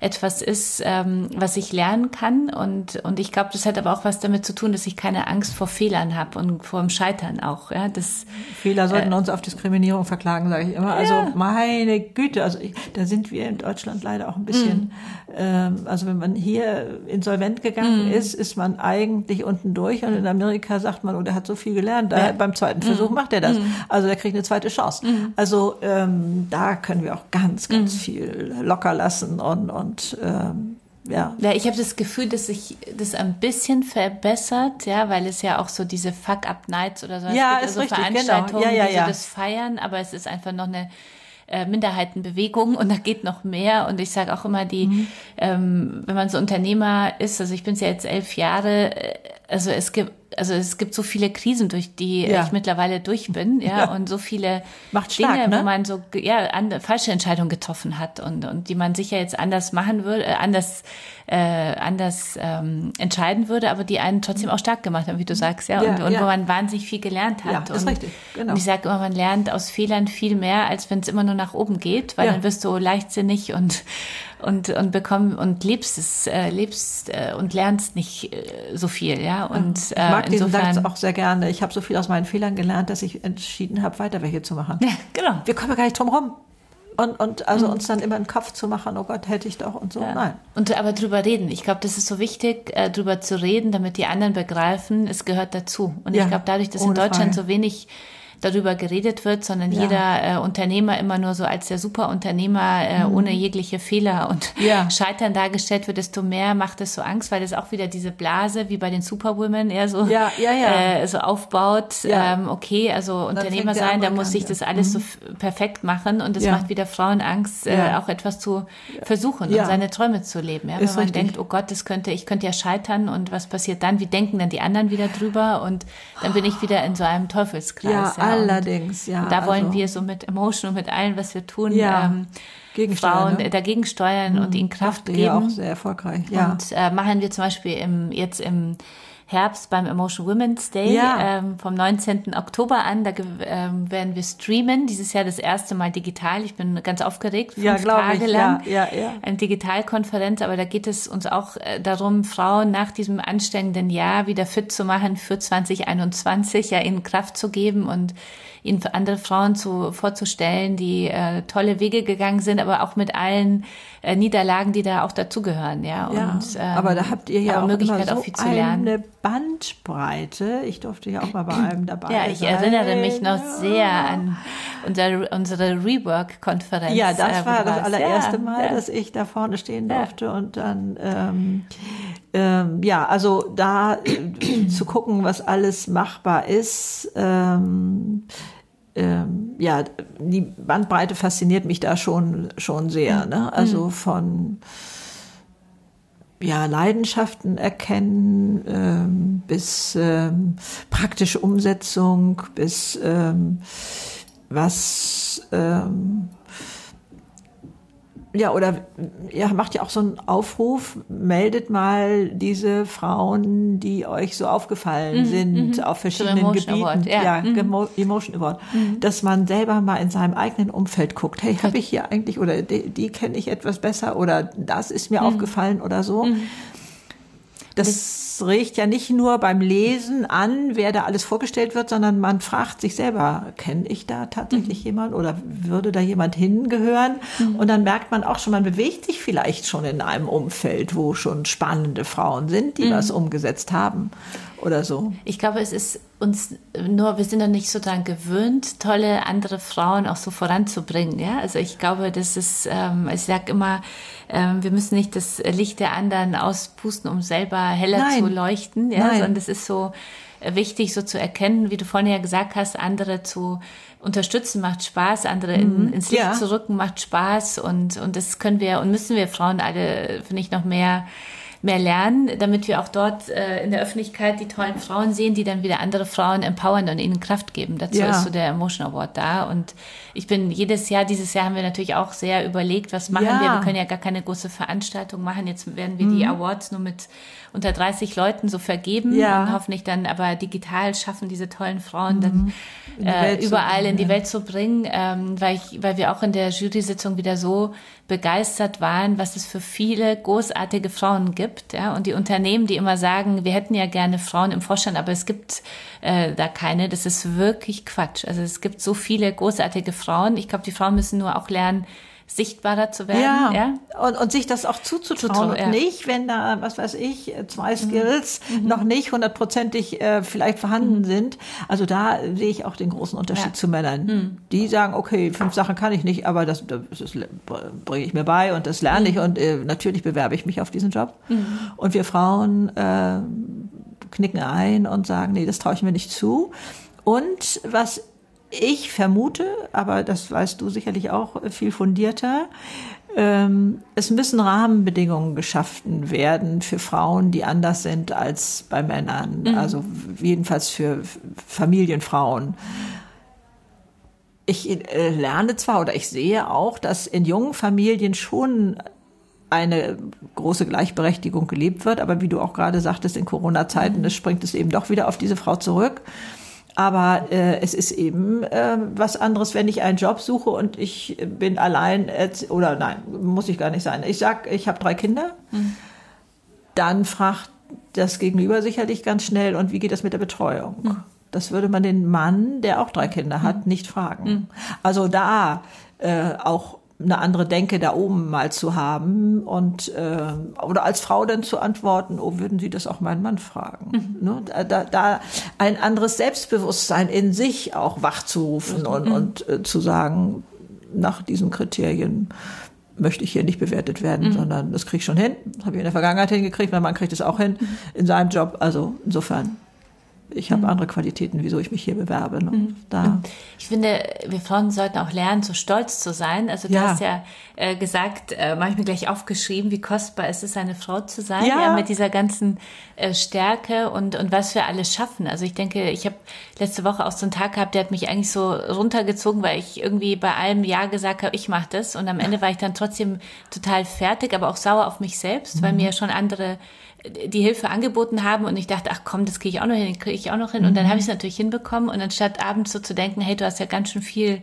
S3: etwas ist, ähm, was ich lernen kann. Und, und ich glaube, das hat aber auch was damit zu tun, dass ich keine Angst vor Fehlern habe und vor dem Scheitern auch. Ja, das,
S1: Fehler sollten äh, uns auf Diskriminierung verklagen, sage ich immer. Also ja. meine Güte, also ich, da sind wir in Deutschland leider auch ein bisschen, mm. ähm, also wenn man hier insolvent gegangen mm. ist, ist man eigentlich unten durch und in Amerika sagt man, oh, der hat so viel gelernt, da, ja. beim zweiten Versuch mm. macht er das. Mm. Also der kriegt eine zweite Chance. Mm. Also ähm, da können wir auch ganz, ganz viel locker lassen und, und und ähm, ja.
S3: Ja, ich habe das Gefühl, dass sich das ein bisschen verbessert, ja, weil es ja auch so diese Fuck-Up-Nights oder so,
S1: ja,
S3: es
S1: gibt
S3: also Veranstaltungen, genau. ja, ja, ja. die so das feiern, aber es ist einfach noch eine äh, Minderheitenbewegung und da geht noch mehr. Und ich sage auch immer, die, mhm. ähm, wenn man so Unternehmer ist, also ich bin ja jetzt elf Jahre, äh, also es gibt also es gibt so viele Krisen, durch die ja. ich mittlerweile durch bin, ja, ja. und so viele
S1: Macht stark, Dinge, ne?
S3: wo man so ja an, falsche Entscheidungen getroffen hat und und die man sicher jetzt anders machen würde, äh, anders äh, anders ähm, entscheiden würde, aber die einen trotzdem auch stark gemacht haben, wie du sagst, ja, ja und, und wo man wahnsinnig viel gelernt hat. Ja,
S1: das ist richtig. Genau.
S3: Und ich sage immer, man lernt aus Fehlern viel mehr, als wenn es immer nur nach oben geht, weil dann wirst du leichtsinnig und und und bekommen und lebst es äh, lebst äh, und lernst nicht äh, so viel ja und
S1: ich mag äh, diesen Satz auch sehr gerne ich habe so viel aus meinen Fehlern gelernt dass ich entschieden habe weiter welche zu machen
S3: ja genau
S1: wir kommen gar nicht drum rum und, und also mhm. uns dann immer einen Kopf zu machen, oh Gott, hätte ich doch und so. Ja. Nein.
S3: Und aber drüber reden. Ich glaube, das ist so wichtig, äh, drüber zu reden, damit die anderen begreifen, es gehört dazu. Und ja, ich glaube, dadurch, dass in Deutschland Frage. so wenig darüber geredet wird, sondern ja. jeder äh, Unternehmer immer nur so als der Superunternehmer äh, mhm. ohne jegliche Fehler und ja. Scheitern dargestellt wird, desto mehr macht es so Angst, weil es auch wieder diese Blase wie bei den Superwomen eher so,
S1: ja.
S3: Äh, so aufbaut. Ähm, okay, also Unternehmer sein, da muss sich das alles mhm. so perfekt machen und das macht wieder Frauen Angst, äh, auch etwas zu versuchen und seine Träume zu leben. Ja? Wenn man richtig. denkt, oh Gott, das könnte, ich könnte ja scheitern und was passiert dann? Wie denken dann die anderen wieder drüber? Und dann bin ich wieder in so einem Teufelskreis.
S1: Ja, Allerdings, ja.
S3: Da wollen also, wir so mit Emotion und mit allem, was wir tun, ja, ähm, Frauen ne? dagegen steuern mhm. und ihnen Kraft geben.
S1: Ja, auch sehr erfolgreich. Ja.
S3: Und äh, machen wir zum Beispiel im, jetzt im Herbst beim Emotion Women's Day ja. ähm, vom 19. Oktober an. Da ähm, werden wir streamen. Dieses Jahr das erste Mal digital. Ich bin ganz aufgeregt. Fünf
S1: ja, Tage
S3: ich. lang. Ja, ja, ja. Eine Digitalkonferenz. Aber da geht es uns auch äh, darum, Frauen nach diesem anstrengenden Jahr wieder fit zu machen für 2021, ja, ihnen Kraft zu geben und ihnen andere Frauen zu, vorzustellen, die äh, tolle Wege gegangen sind, aber auch mit allen äh, Niederlagen, die da auch dazugehören. Ja,
S1: ja und, ähm, aber da habt ihr ja auch Möglichkeit, so auch viel zu lernen. eine Bandbreite. Ich durfte ja auch mal bei einem dabei
S3: sein. Ja, ich sein. erinnere mich noch sehr an unsere, unsere Rework-Konferenz.
S1: Ja, das äh, war das allererste ja, Mal, ja. dass ich da vorne stehen durfte und dann ähm, ähm, ja, also da äh, zu gucken, was alles machbar ist. Ähm, ähm, ja, die Bandbreite fasziniert mich da schon, schon sehr. Ne? Also mhm. von ja, Leidenschaften erkennen ähm, bis ähm, praktische Umsetzung, bis ähm, was ähm, ja, oder ja, macht ja auch so einen Aufruf, meldet mal diese Frauen, die euch so aufgefallen mhm, sind
S3: mhm.
S1: auf verschiedenen Gebieten. Award, ja, ja mhm. Emotion Award. Mhm. Dass man selber mal in seinem eigenen Umfeld guckt, hey, habe ich hier eigentlich oder die, die kenne ich etwas besser oder das ist mir mhm. aufgefallen oder so. Das regt ja nicht nur beim Lesen an, wer da alles vorgestellt wird, sondern man fragt sich selber, kenne ich da tatsächlich mhm. jemand oder würde da jemand hingehören? Mhm. Und dann merkt man auch schon, man bewegt sich vielleicht schon in einem Umfeld, wo schon spannende Frauen sind, die mhm. was umgesetzt haben oder so.
S3: Ich glaube, es ist uns nur, wir sind noch nicht so daran gewöhnt, tolle andere Frauen auch so voranzubringen. Ja, also ich glaube, das ist, ähm, ich sage immer, ähm, wir müssen nicht das Licht der anderen auspusten, um selber heller Nein. zu leuchten. Ja, Nein. sondern das ist so wichtig, so zu erkennen, wie du vorhin ja gesagt hast, andere zu unterstützen macht Spaß, andere mhm. in, ins Licht ja. zu rücken macht Spaß und, und das können wir und müssen wir Frauen alle, finde ich, noch mehr mehr lernen, damit wir auch dort äh, in der Öffentlichkeit die tollen Frauen sehen, die dann wieder andere Frauen empowern und ihnen Kraft geben. Dazu ja. ist so der Emotion Award da. Und ich bin jedes Jahr, dieses Jahr haben wir natürlich auch sehr überlegt, was machen ja. wir. Wir können ja gar keine große Veranstaltung machen. Jetzt werden wir mhm. die Awards nur mit unter 30 Leuten so vergeben ja. und hoffentlich dann aber digital schaffen, diese tollen Frauen dann in äh, überall in die Welt zu bringen, ähm, weil, ich, weil wir auch in der Jury-Sitzung wieder so begeistert waren, was es für viele großartige Frauen gibt. Ja? Und die Unternehmen, die immer sagen, wir hätten ja gerne Frauen im Vorstand, aber es gibt äh, da keine, das ist wirklich Quatsch. Also es gibt so viele großartige Frauen. Ich glaube, die Frauen müssen nur auch lernen, sichtbarer zu werden. Ja,
S1: ja? Und, und sich das auch zuzutrauen Zutrauen, und ja. nicht, wenn da, was weiß ich, zwei mhm. Skills mhm. noch nicht hundertprozentig äh, vielleicht vorhanden mhm. sind. Also da sehe ich auch den großen Unterschied ja. zu Männern. Mhm. Die sagen, okay, fünf Sachen kann ich nicht, aber das, das, das bringe ich mir bei und das lerne ich mhm. und äh, natürlich bewerbe ich mich auf diesen Job. Mhm. Und wir Frauen äh, knicken ein und sagen, nee, das traue ich mir nicht zu. Und was ich vermute, aber das weißt du sicherlich auch viel fundierter, ähm, es müssen Rahmenbedingungen geschaffen werden für Frauen, die anders sind als bei Männern. Mhm. Also jedenfalls für Familienfrauen. Ich äh, lerne zwar oder ich sehe auch, dass in jungen Familien schon eine große Gleichberechtigung gelebt wird, aber wie du auch gerade sagtest, in Corona-Zeiten, mhm. springt es eben doch wieder auf diese Frau zurück. Aber äh, es ist eben äh, was anderes, wenn ich einen Job suche und ich bin allein oder nein, muss ich gar nicht sein. Ich sag, ich habe drei Kinder, mhm. dann fragt das Gegenüber sicherlich ganz schnell, und wie geht das mit der Betreuung? Mhm. Das würde man den Mann, der auch drei Kinder hat, mhm. nicht fragen. Mhm. Also da äh, auch eine andere Denke da oben mal zu haben und äh, oder als Frau dann zu antworten, oh, würden Sie das auch meinen Mann fragen? Mhm. Ne? Da, da ein anderes Selbstbewusstsein in sich auch wachzurufen mhm. und, und äh, zu sagen, nach diesen Kriterien möchte ich hier nicht bewertet werden, mhm. sondern das kriege ich schon hin. Das habe ich in der Vergangenheit hingekriegt, mein Mann kriegt es auch hin mhm. in seinem Job. Also insofern ich habe mhm. andere Qualitäten, wieso ich mich hier bewerbe. Ne? Mhm. Da.
S3: Ich finde, wir Frauen sollten auch lernen, so stolz zu sein. Also du ja. hast ja äh, gesagt, äh, manchmal gleich aufgeschrieben, wie kostbar ist es, eine Frau zu sein, ja, ja mit dieser ganzen äh, Stärke und, und was wir alles schaffen. Also ich denke, ich habe letzte Woche auch so einen Tag gehabt, der hat mich eigentlich so runtergezogen, weil ich irgendwie bei allem Ja gesagt habe, ich mache das. Und am Ende war ich dann trotzdem total fertig, aber auch sauer auf mich selbst, mhm. weil mir schon andere die Hilfe angeboten haben und ich dachte, ach komm, das kriege ich auch noch hin, kriege ich auch noch hin. Und dann mhm. habe ich es natürlich hinbekommen und anstatt abends so zu denken, hey, du hast ja ganz schön viel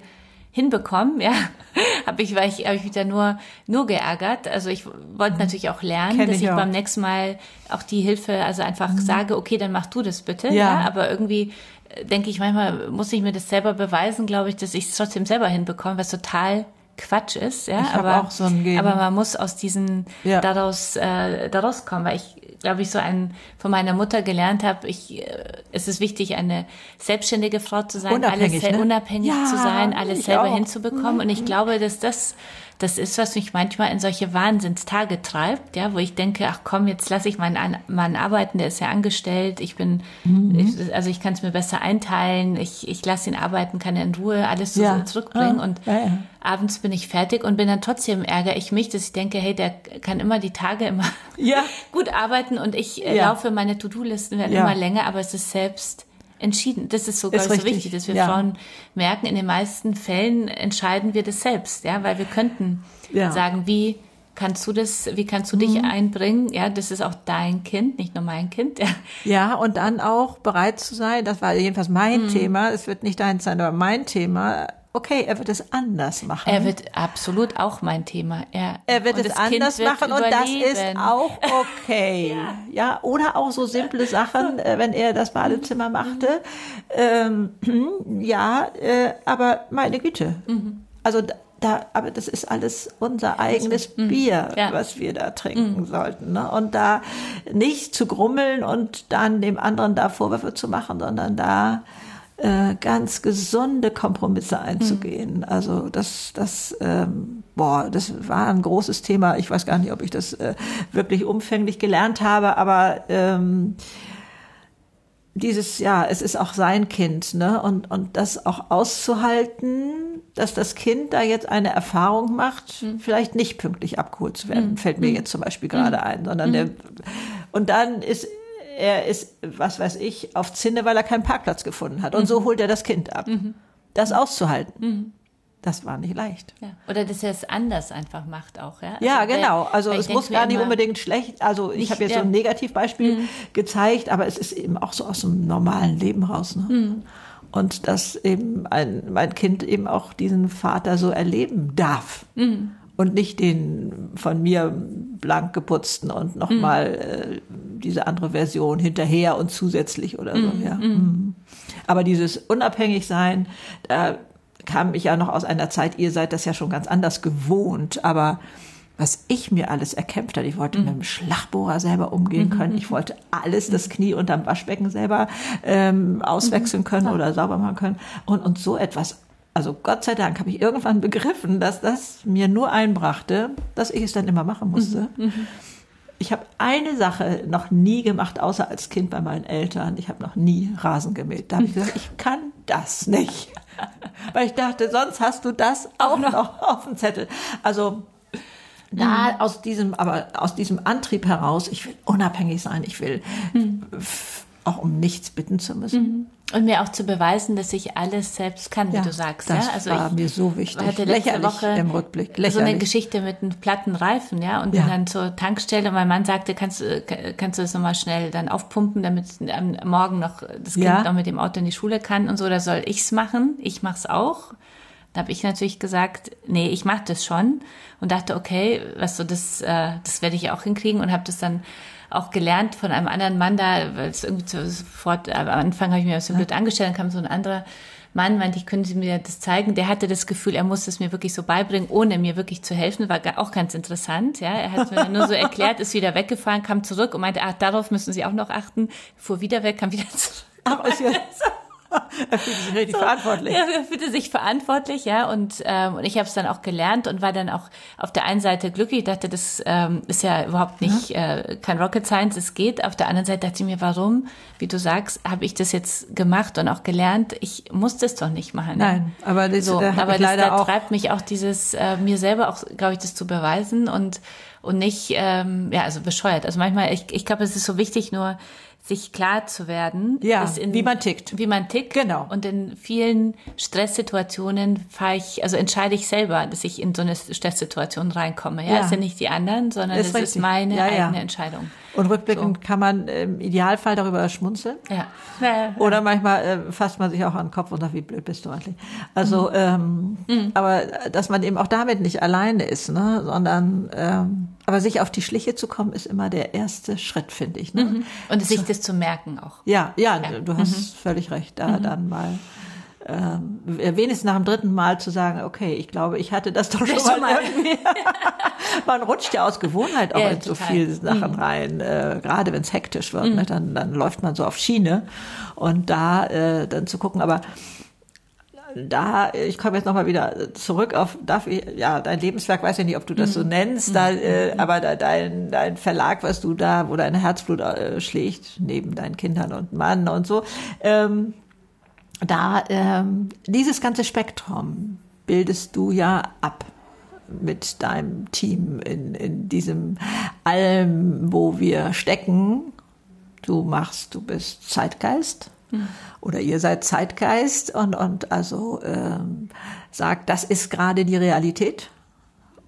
S3: hinbekommen, ja, habe ich, weil ich, habe ich mich da nur, nur geärgert. Also ich wollte mhm. natürlich auch lernen, Kenn dass ich, ich beim nächsten Mal auch die Hilfe, also einfach mhm. sage, okay, dann mach du das bitte, ja, ja aber irgendwie äh, denke ich manchmal, muss ich mir das selber beweisen, glaube ich, dass ich es trotzdem selber hinbekomme, was total Quatsch ist, ja, ich aber, auch so ein aber man muss aus diesen ja. daraus äh, daraus kommen, weil ich glaube ich, so ein, von meiner Mutter gelernt habe, ich, äh, es ist wichtig, eine selbstständige Frau zu sein,
S1: unabhängig,
S3: alles
S1: ne?
S3: unabhängig ja, zu sein, alles selber auch. hinzubekommen. Und ich mhm. glaube, dass das das ist, was mich manchmal in solche Wahnsinnstage treibt, ja, wo ich denke, ach komm, jetzt lasse ich meinen Mann arbeiten, der ist ja angestellt, ich bin, mhm. ich, also ich kann es mir besser einteilen, ich, ich lasse ihn arbeiten, kann er in Ruhe alles ja. zurückbringen ah, und ja, ja. abends bin ich fertig und bin dann trotzdem ärgere ich mich, dass ich denke, hey, der kann immer die Tage immer gut arbeiten und ich äh, laufe, meine To-Do-Listen werden immer länger, aber es ist selbst entschieden. Das ist sogar ist so wichtig, dass wir ja. Frauen merken, in den meisten Fällen entscheiden wir das selbst, ja, weil wir könnten ja. sagen, wie kannst du das, wie kannst du dich mhm. einbringen? Ja, das ist auch dein Kind, nicht nur mein Kind.
S1: Ja, ja und dann auch bereit zu sein, das war jedenfalls mein mhm. Thema, es wird nicht dein sein, aber mein Thema, okay, er wird es anders machen.
S3: Er wird absolut auch mein Thema.
S1: Er, er wird es anders wird machen und das ist auch okay. ja. ja. oder auch so simple Sachen, äh, wenn er das Badezimmer machte. Ähm, ja, äh, aber meine Güte. Mhm. Also da, aber das ist alles unser eigenes mhm. Bier, ja. was wir da trinken mhm. sollten. Ne? Und da nicht zu grummeln und dann dem anderen da Vorwürfe zu machen, sondern da äh, ganz gesunde Kompromisse einzugehen. Mhm. Also das, das, ähm, boah, das war ein großes Thema. Ich weiß gar nicht, ob ich das äh, wirklich umfänglich gelernt habe, aber ähm, dieses, ja, es ist auch sein Kind, ne? Und, und das auch auszuhalten, dass das Kind da jetzt eine Erfahrung macht, mhm. vielleicht nicht pünktlich abgeholt zu werden, mhm. fällt mir mhm. jetzt zum Beispiel gerade mhm. ein, sondern der, und dann ist er ist, was weiß ich, auf Zinne, weil er keinen Parkplatz gefunden hat. Und mhm. so holt er das Kind ab. Mhm. Das auszuhalten. Mhm. Das war nicht leicht.
S3: Ja. Oder dass er es anders einfach macht auch, ja?
S1: Also ja, genau. Also es muss gar nicht unbedingt schlecht, also ich habe jetzt so ein Negativbeispiel mhm. gezeigt, aber es ist eben auch so aus dem normalen Leben raus. Ne? Mhm. Und dass eben ein, mein Kind eben auch diesen Vater so erleben darf. Mhm und nicht den von mir blank geputzten und nochmal mhm. äh, diese andere Version hinterher und zusätzlich oder so. Mhm. Ja. Mhm. mhm. Aber dieses Unabhängigsein, da kam ich ja noch aus einer Zeit, ihr seid das ja schon ganz anders gewohnt, aber was ich mir alles erkämpft habe. Ich wollte mhm. mit dem Schlagbohrer selber umgehen mhm. können. Ich wollte alles, das Knie unterm Waschbecken selber ähm, auswechseln können mhm. oder sauber machen können. Und, und so etwas also Gott sei Dank habe ich irgendwann begriffen, dass das mir nur einbrachte, dass ich es dann immer machen musste. Mhm. mhm. Ich habe eine Sache noch nie gemacht, außer als Kind bei meinen Eltern. Ich habe noch nie Rasen gemäht. Da habe ich gesagt, ich kann das nicht. Weil ich dachte, sonst hast du das auch noch auf dem Zettel. Also da mhm. aus diesem, aber aus diesem Antrieb heraus, ich will unabhängig sein, ich will mhm. auch um nichts bitten zu müssen. Mhm.
S3: Und mir auch zu beweisen, dass ich alles selbst kann, wie ja, du sagst.
S1: Das
S3: ja?
S1: also war ich mir so wichtig.
S3: hatte letzte Lächerlich Woche
S1: im Rückblick.
S3: Lächerlich. so eine Geschichte mit einem platten Reifen, ja, und bin ja. dann zur Tankstelle und mein Mann sagte, kannst, du kannst du das nochmal schnell dann aufpumpen, damit am Morgen noch das Kind ja. noch mit dem Auto in die Schule kann und so, da soll ich's machen. Ich mach's auch. Da habe ich natürlich gesagt, nee, ich mach das schon und dachte, okay, was so das, äh, das werde ich auch hinkriegen und habe das dann auch gelernt von einem anderen Mann da, weil es irgendwie sofort, am Anfang habe ich mir das so blöd angestellt, dann kam so ein anderer Mann, meinte ich, können Sie mir das zeigen? Der hatte das Gefühl, er muss es mir wirklich so beibringen, ohne mir wirklich zu helfen. War auch ganz interessant, ja. Er hat mir nur so erklärt, ist wieder weggefahren, kam zurück und meinte, ach, darauf müssen Sie auch noch achten. Fuhr wieder weg, kam wieder zurück. Ach, ist ja
S1: er fühlte sich richtig so, verantwortlich.
S3: Er fühlte sich verantwortlich, ja. Und, ähm, und ich habe es dann auch gelernt und war dann auch auf der einen Seite glücklich. Ich dachte, das ähm, ist ja überhaupt nicht mhm. äh, kein Rocket Science, es geht. Auf der anderen Seite dachte ich mir, warum, wie du sagst, habe ich das jetzt gemacht und auch gelernt. Ich muss das doch nicht machen.
S1: Nein, aber das, so, da aber
S3: das,
S1: leider
S3: da treibt mich auch dieses, äh, mir selber auch, glaube ich, das zu beweisen und und nicht, ähm, ja, also bescheuert. Also manchmal, ich, ich glaube, es ist so wichtig, nur sich klar zu werden,
S1: ja, in, wie man tickt.
S3: Wie man tickt.
S1: Genau.
S3: Und in vielen Stresssituationen fahre ich, also entscheide ich selber, dass ich in so eine Stresssituation reinkomme. Ja, ja. es sind nicht die anderen, sondern es ist meine ja, eigene Entscheidung.
S1: Und rückblickend so. kann man im Idealfall darüber schmunzeln.
S3: Ja.
S1: Oder manchmal äh, fasst man sich auch an den Kopf und sagt, wie blöd bist du eigentlich. Also, mhm. ähm, mhm. aber dass man eben auch damit nicht alleine ist, ne, sondern ähm, aber sich auf die Schliche zu kommen, ist immer der erste Schritt, finde ich. Ne? Mhm.
S3: Und sich das zu merken auch.
S1: Ja, ja, ja. du hast mhm. völlig recht, da mhm. dann mal ähm, wenigstens nach dem dritten Mal zu sagen, okay, ich glaube, ich hatte das doch schon, schon mal, irgendwie. Man rutscht ja aus Gewohnheit auch ja, in so viele Sachen mhm. rein, äh, gerade wenn es hektisch wird, mhm. ne, dann, dann läuft man so auf Schiene und da äh, dann zu gucken, aber da, ich komme jetzt nochmal wieder zurück auf, darf ich, ja, dein Lebenswerk, weiß ich nicht, ob du das mhm. so nennst, da, äh, mhm. aber da, dein, dein Verlag, was du da, wo dein Herzblut äh, schlägt, neben deinen Kindern und Mann und so, ähm, da, ähm, dieses ganze Spektrum bildest du ja ab mit deinem Team in, in diesem allem, wo wir stecken. Du machst, du bist Zeitgeist mhm. oder ihr seid Zeitgeist und, und also ähm, sagt, das ist gerade die Realität.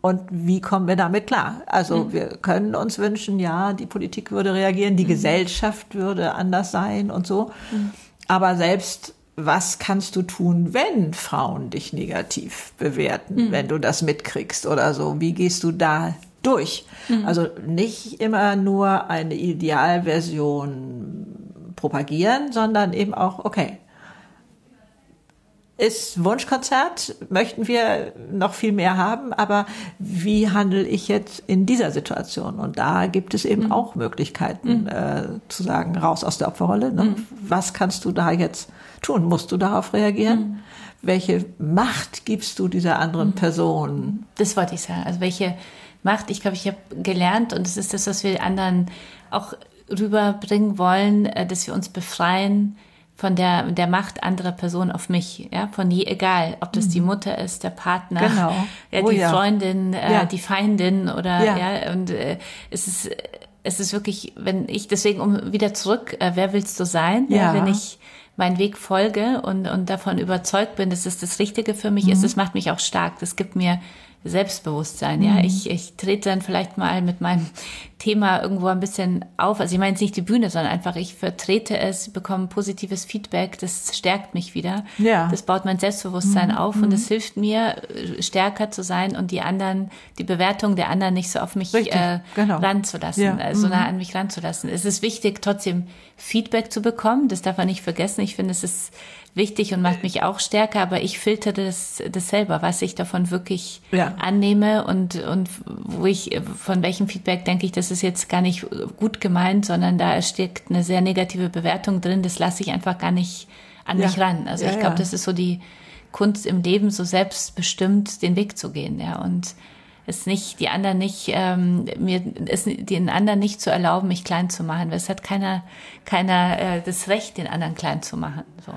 S1: Und wie kommen wir damit klar? Also mhm. wir können uns wünschen, ja, die Politik würde reagieren, die mhm. Gesellschaft würde anders sein und so. Hm. Aber selbst was kannst du tun, wenn Frauen dich negativ bewerten, mhm. wenn du das mitkriegst oder so? Wie gehst du da durch? Mhm. Also nicht immer nur eine Idealversion propagieren, sondern eben auch, okay, ist Wunschkonzert, möchten wir noch viel mehr haben, aber wie handle ich jetzt in dieser Situation? Und da gibt es eben mhm. auch Möglichkeiten mhm. äh, zu sagen, raus aus der Opferrolle. Ne? Mhm. Was kannst du da jetzt tun? Musst du darauf reagieren? Mhm. Welche Macht gibst du dieser anderen mhm. Person?
S3: Das wollte ich sagen. Also welche Macht? Ich glaube, ich habe gelernt und das ist das, was wir anderen auch rüberbringen wollen, äh, dass wir uns befreien von der, der Macht anderer Personen auf mich, ja, von je, egal, ob das die mhm. Mutter ist, der Partner,
S1: genau.
S3: ja,
S1: oh,
S3: die
S1: ja.
S3: Freundin, äh, ja. die Feindin oder, ja, ja und äh, es ist, es ist wirklich, wenn ich, deswegen, um wieder zurück, äh, wer willst du sein,
S1: ja.
S3: wenn ich meinen Weg folge und, und davon überzeugt bin, dass es das Richtige für mich mhm. ist, das macht mich auch stark, das gibt mir Selbstbewusstsein. Mhm. Ja, ich, ich trete dann vielleicht mal mit meinem Thema irgendwo ein bisschen auf. Also ich meine jetzt nicht die Bühne, sondern einfach ich vertrete es, bekomme positives Feedback, das stärkt mich wieder.
S1: Ja.
S3: Das baut mein Selbstbewusstsein mhm. auf und es mhm. hilft mir, stärker zu sein und die anderen, die Bewertung der anderen nicht so auf mich äh, genau. ranzulassen, ja. äh, so nah mhm. an mich ranzulassen. Es ist wichtig, trotzdem Feedback zu bekommen. Das darf man nicht vergessen. Ich finde, es ist wichtig und macht mich auch stärker, aber ich filtere das, das selber, was ich davon wirklich ja. annehme und, und wo ich, von welchem Feedback denke ich, das ist jetzt gar nicht gut gemeint, sondern da steckt eine sehr negative Bewertung drin, das lasse ich einfach gar nicht an ja. mich ran. Also ja, ich glaube, das ist so die Kunst im Leben, so selbstbestimmt den Weg zu gehen, ja, und es nicht, die anderen nicht, ähm, mir, es den anderen nicht zu erlauben, mich klein zu machen, weil es hat keiner, keiner äh, das Recht, den anderen klein zu machen, so.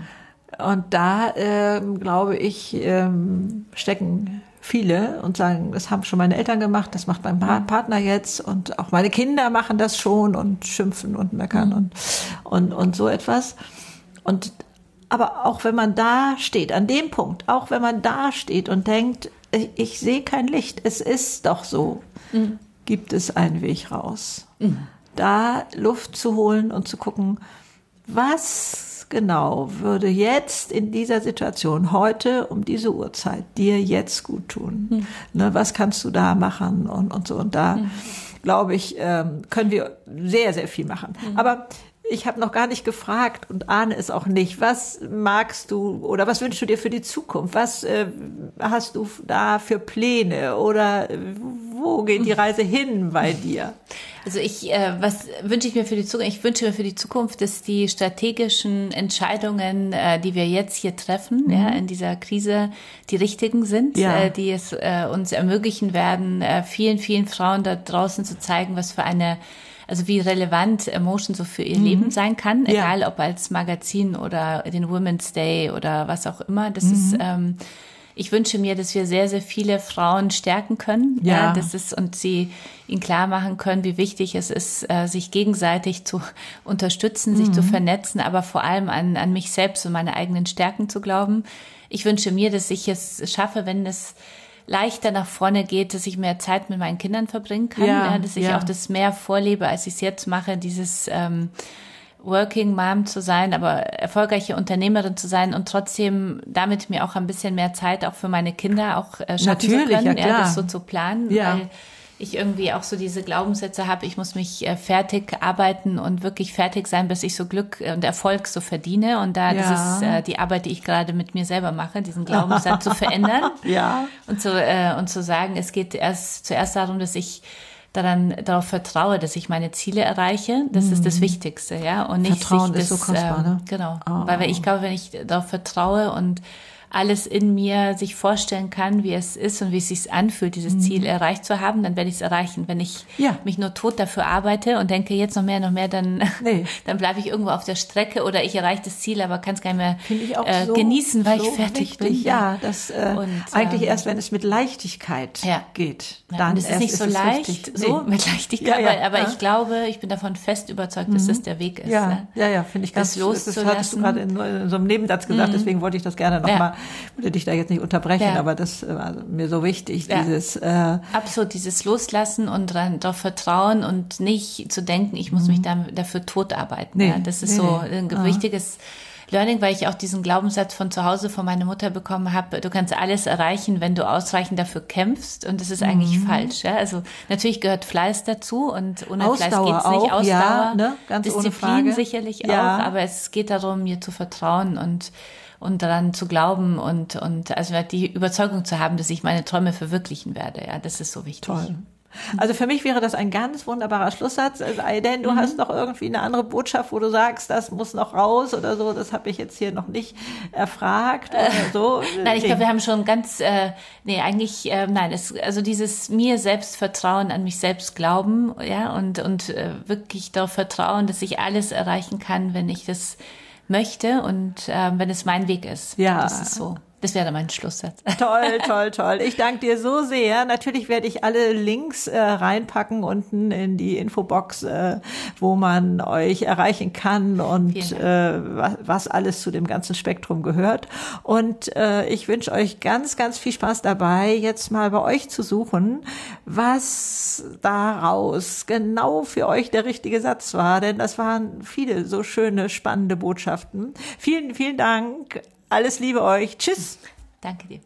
S1: Und da, ähm, glaube ich, ähm, stecken viele und sagen, das haben schon meine Eltern gemacht, das macht mein mhm. Partner jetzt und auch meine Kinder machen das schon und schimpfen und meckern mhm. und, und, und so etwas. Und, aber auch wenn man da steht, an dem Punkt, auch wenn man da steht und denkt, ich, ich sehe kein Licht, es ist doch so, mhm. gibt es einen Weg raus. Mhm. Da Luft zu holen und zu gucken, was genau würde jetzt in dieser Situation, heute um diese Uhrzeit, dir jetzt gut tun? Hm. Ne, was kannst du da machen und, und so? Und da, hm. glaube ich, ähm, können wir sehr, sehr viel machen. Hm. Aber ich habe noch gar nicht gefragt und ahne es auch nicht. Was magst du oder was wünschst du dir für die Zukunft? Was äh, hast du da für Pläne oder wo geht die Reise hin bei dir?
S3: Also ich, äh, was wünsche ich mir für die Zukunft? Ich wünsche mir für die Zukunft, dass die strategischen Entscheidungen, äh, die wir jetzt hier treffen, mhm. ja, in dieser Krise, die richtigen sind, ja. äh, die es äh, uns ermöglichen werden, äh, vielen, vielen Frauen da draußen zu zeigen, was für eine also wie relevant Emotion so für ihr mhm. Leben sein kann, egal ja. ob als Magazin oder den Women's Day oder was auch immer. Das mhm. ist ähm, ich wünsche mir, dass wir sehr, sehr viele Frauen stärken können. Ja. ja das ist, und sie ihnen klar machen können, wie wichtig es ist, äh, sich gegenseitig zu unterstützen, sich zu mhm. vernetzen, aber vor allem an, an mich selbst und meine eigenen Stärken zu glauben. Ich wünsche mir, dass ich es schaffe, wenn es leichter nach vorne geht, dass ich mehr Zeit mit meinen Kindern verbringen kann, ja, ja dass ich ja. auch das mehr vorlebe, als ich es jetzt mache, dieses ähm, Working Mom zu sein, aber erfolgreiche Unternehmerin zu sein und trotzdem damit mir auch ein bisschen mehr Zeit auch für meine Kinder auch äh, schaffen Natürlich, zu können, ja, ja, das so zu planen, ja. weil ich irgendwie auch so diese Glaubenssätze habe, ich muss mich äh, fertig arbeiten und wirklich fertig sein, bis ich so Glück und Erfolg so verdiene. Und da ja. das ist äh, die Arbeit, die ich gerade mit mir selber mache, diesen Glaubenssatz zu verändern
S1: ja.
S3: und zu äh, und zu sagen, es geht erst zuerst darum, dass ich daran darauf vertraue, dass ich meine Ziele erreiche. Das mhm. ist das mhm. Wichtigste, ja. Und nicht
S1: Vertrauen
S3: sich
S1: das, ist so kostbar, ne?
S3: genau. Oh. Weil ich glaube, wenn ich darauf vertraue und alles in mir sich vorstellen kann, wie es ist und wie es sich anfühlt, dieses mhm. Ziel erreicht zu haben, dann werde ich es erreichen. Wenn ich ja. mich nur tot dafür arbeite und denke, jetzt noch mehr, noch mehr, dann, nee. dann bleibe ich irgendwo auf der Strecke oder ich erreiche das Ziel, aber kann es gar nicht mehr äh, so, genießen, weil so ich fertig wichtig. bin.
S1: Ja, das äh, und, eigentlich ähm, erst, wenn es mit Leichtigkeit ja. geht.
S3: Dann ja, es ist nicht so leicht, so nee. mit Leichtigkeit, ja, aber, aber ich glaube, ich bin davon fest überzeugt, dass mhm. das der Weg ist.
S1: Ja, ja, ja, finde ich ganz das loszulassen. Das hattest du gerade in, in, so einem Nebensatz gesagt, mhm. deswegen wollte ich das gerne nochmal würde dich da jetzt nicht unterbrechen, ja. aber das war mir so wichtig, ja. dieses
S3: äh, absolut dieses Loslassen und darauf vertrauen und nicht zu denken, ich muss mhm. mich dann dafür totarbeiten. Nee, ja, das ist nee, so ein nee. wichtiges Learning, weil ich auch diesen Glaubenssatz von zu Hause von meiner Mutter bekommen habe, du kannst alles erreichen, wenn du ausreichend dafür kämpfst und das ist mhm. eigentlich falsch. Ja? Also natürlich gehört Fleiß dazu und ohne Ausdauer Fleiß geht's nicht. Ausdauer, ja, ne? Ganz Disziplin sicherlich ja. auch, aber es geht darum, mir zu vertrauen und und daran zu glauben und, und also die Überzeugung zu haben, dass ich meine Träume verwirklichen werde. Ja, das ist so wichtig.
S1: Toll. Also für mich wäre das ein ganz wunderbarer Schlusssatz, sei denn du mhm. hast noch irgendwie eine andere Botschaft, wo du sagst, das muss noch raus oder so, das habe ich jetzt hier noch nicht erfragt oder so.
S3: nein, ich glaube, wir haben schon ganz, äh, nee, eigentlich, äh, nein, es, also dieses mir selbst Vertrauen, an mich selbst glauben, ja, und, und äh, wirklich darauf vertrauen, dass ich alles erreichen kann, wenn ich das möchte und ähm, wenn es mein Weg ist. Ja. Das ist so. Das wäre mein Schlusssatz.
S1: Toll, toll, toll. Ich danke dir so sehr. Natürlich werde ich alle Links äh, reinpacken unten in die Infobox, äh, wo man euch erreichen kann und äh, was, was alles zu dem ganzen Spektrum gehört. Und äh, ich wünsche euch ganz, ganz viel Spaß dabei, jetzt mal bei euch zu suchen, was daraus genau für euch der richtige Satz war. Denn das waren viele so schöne, spannende Botschaften. Vielen, vielen Dank alles Liebe euch. Tschüss.
S3: Danke dir.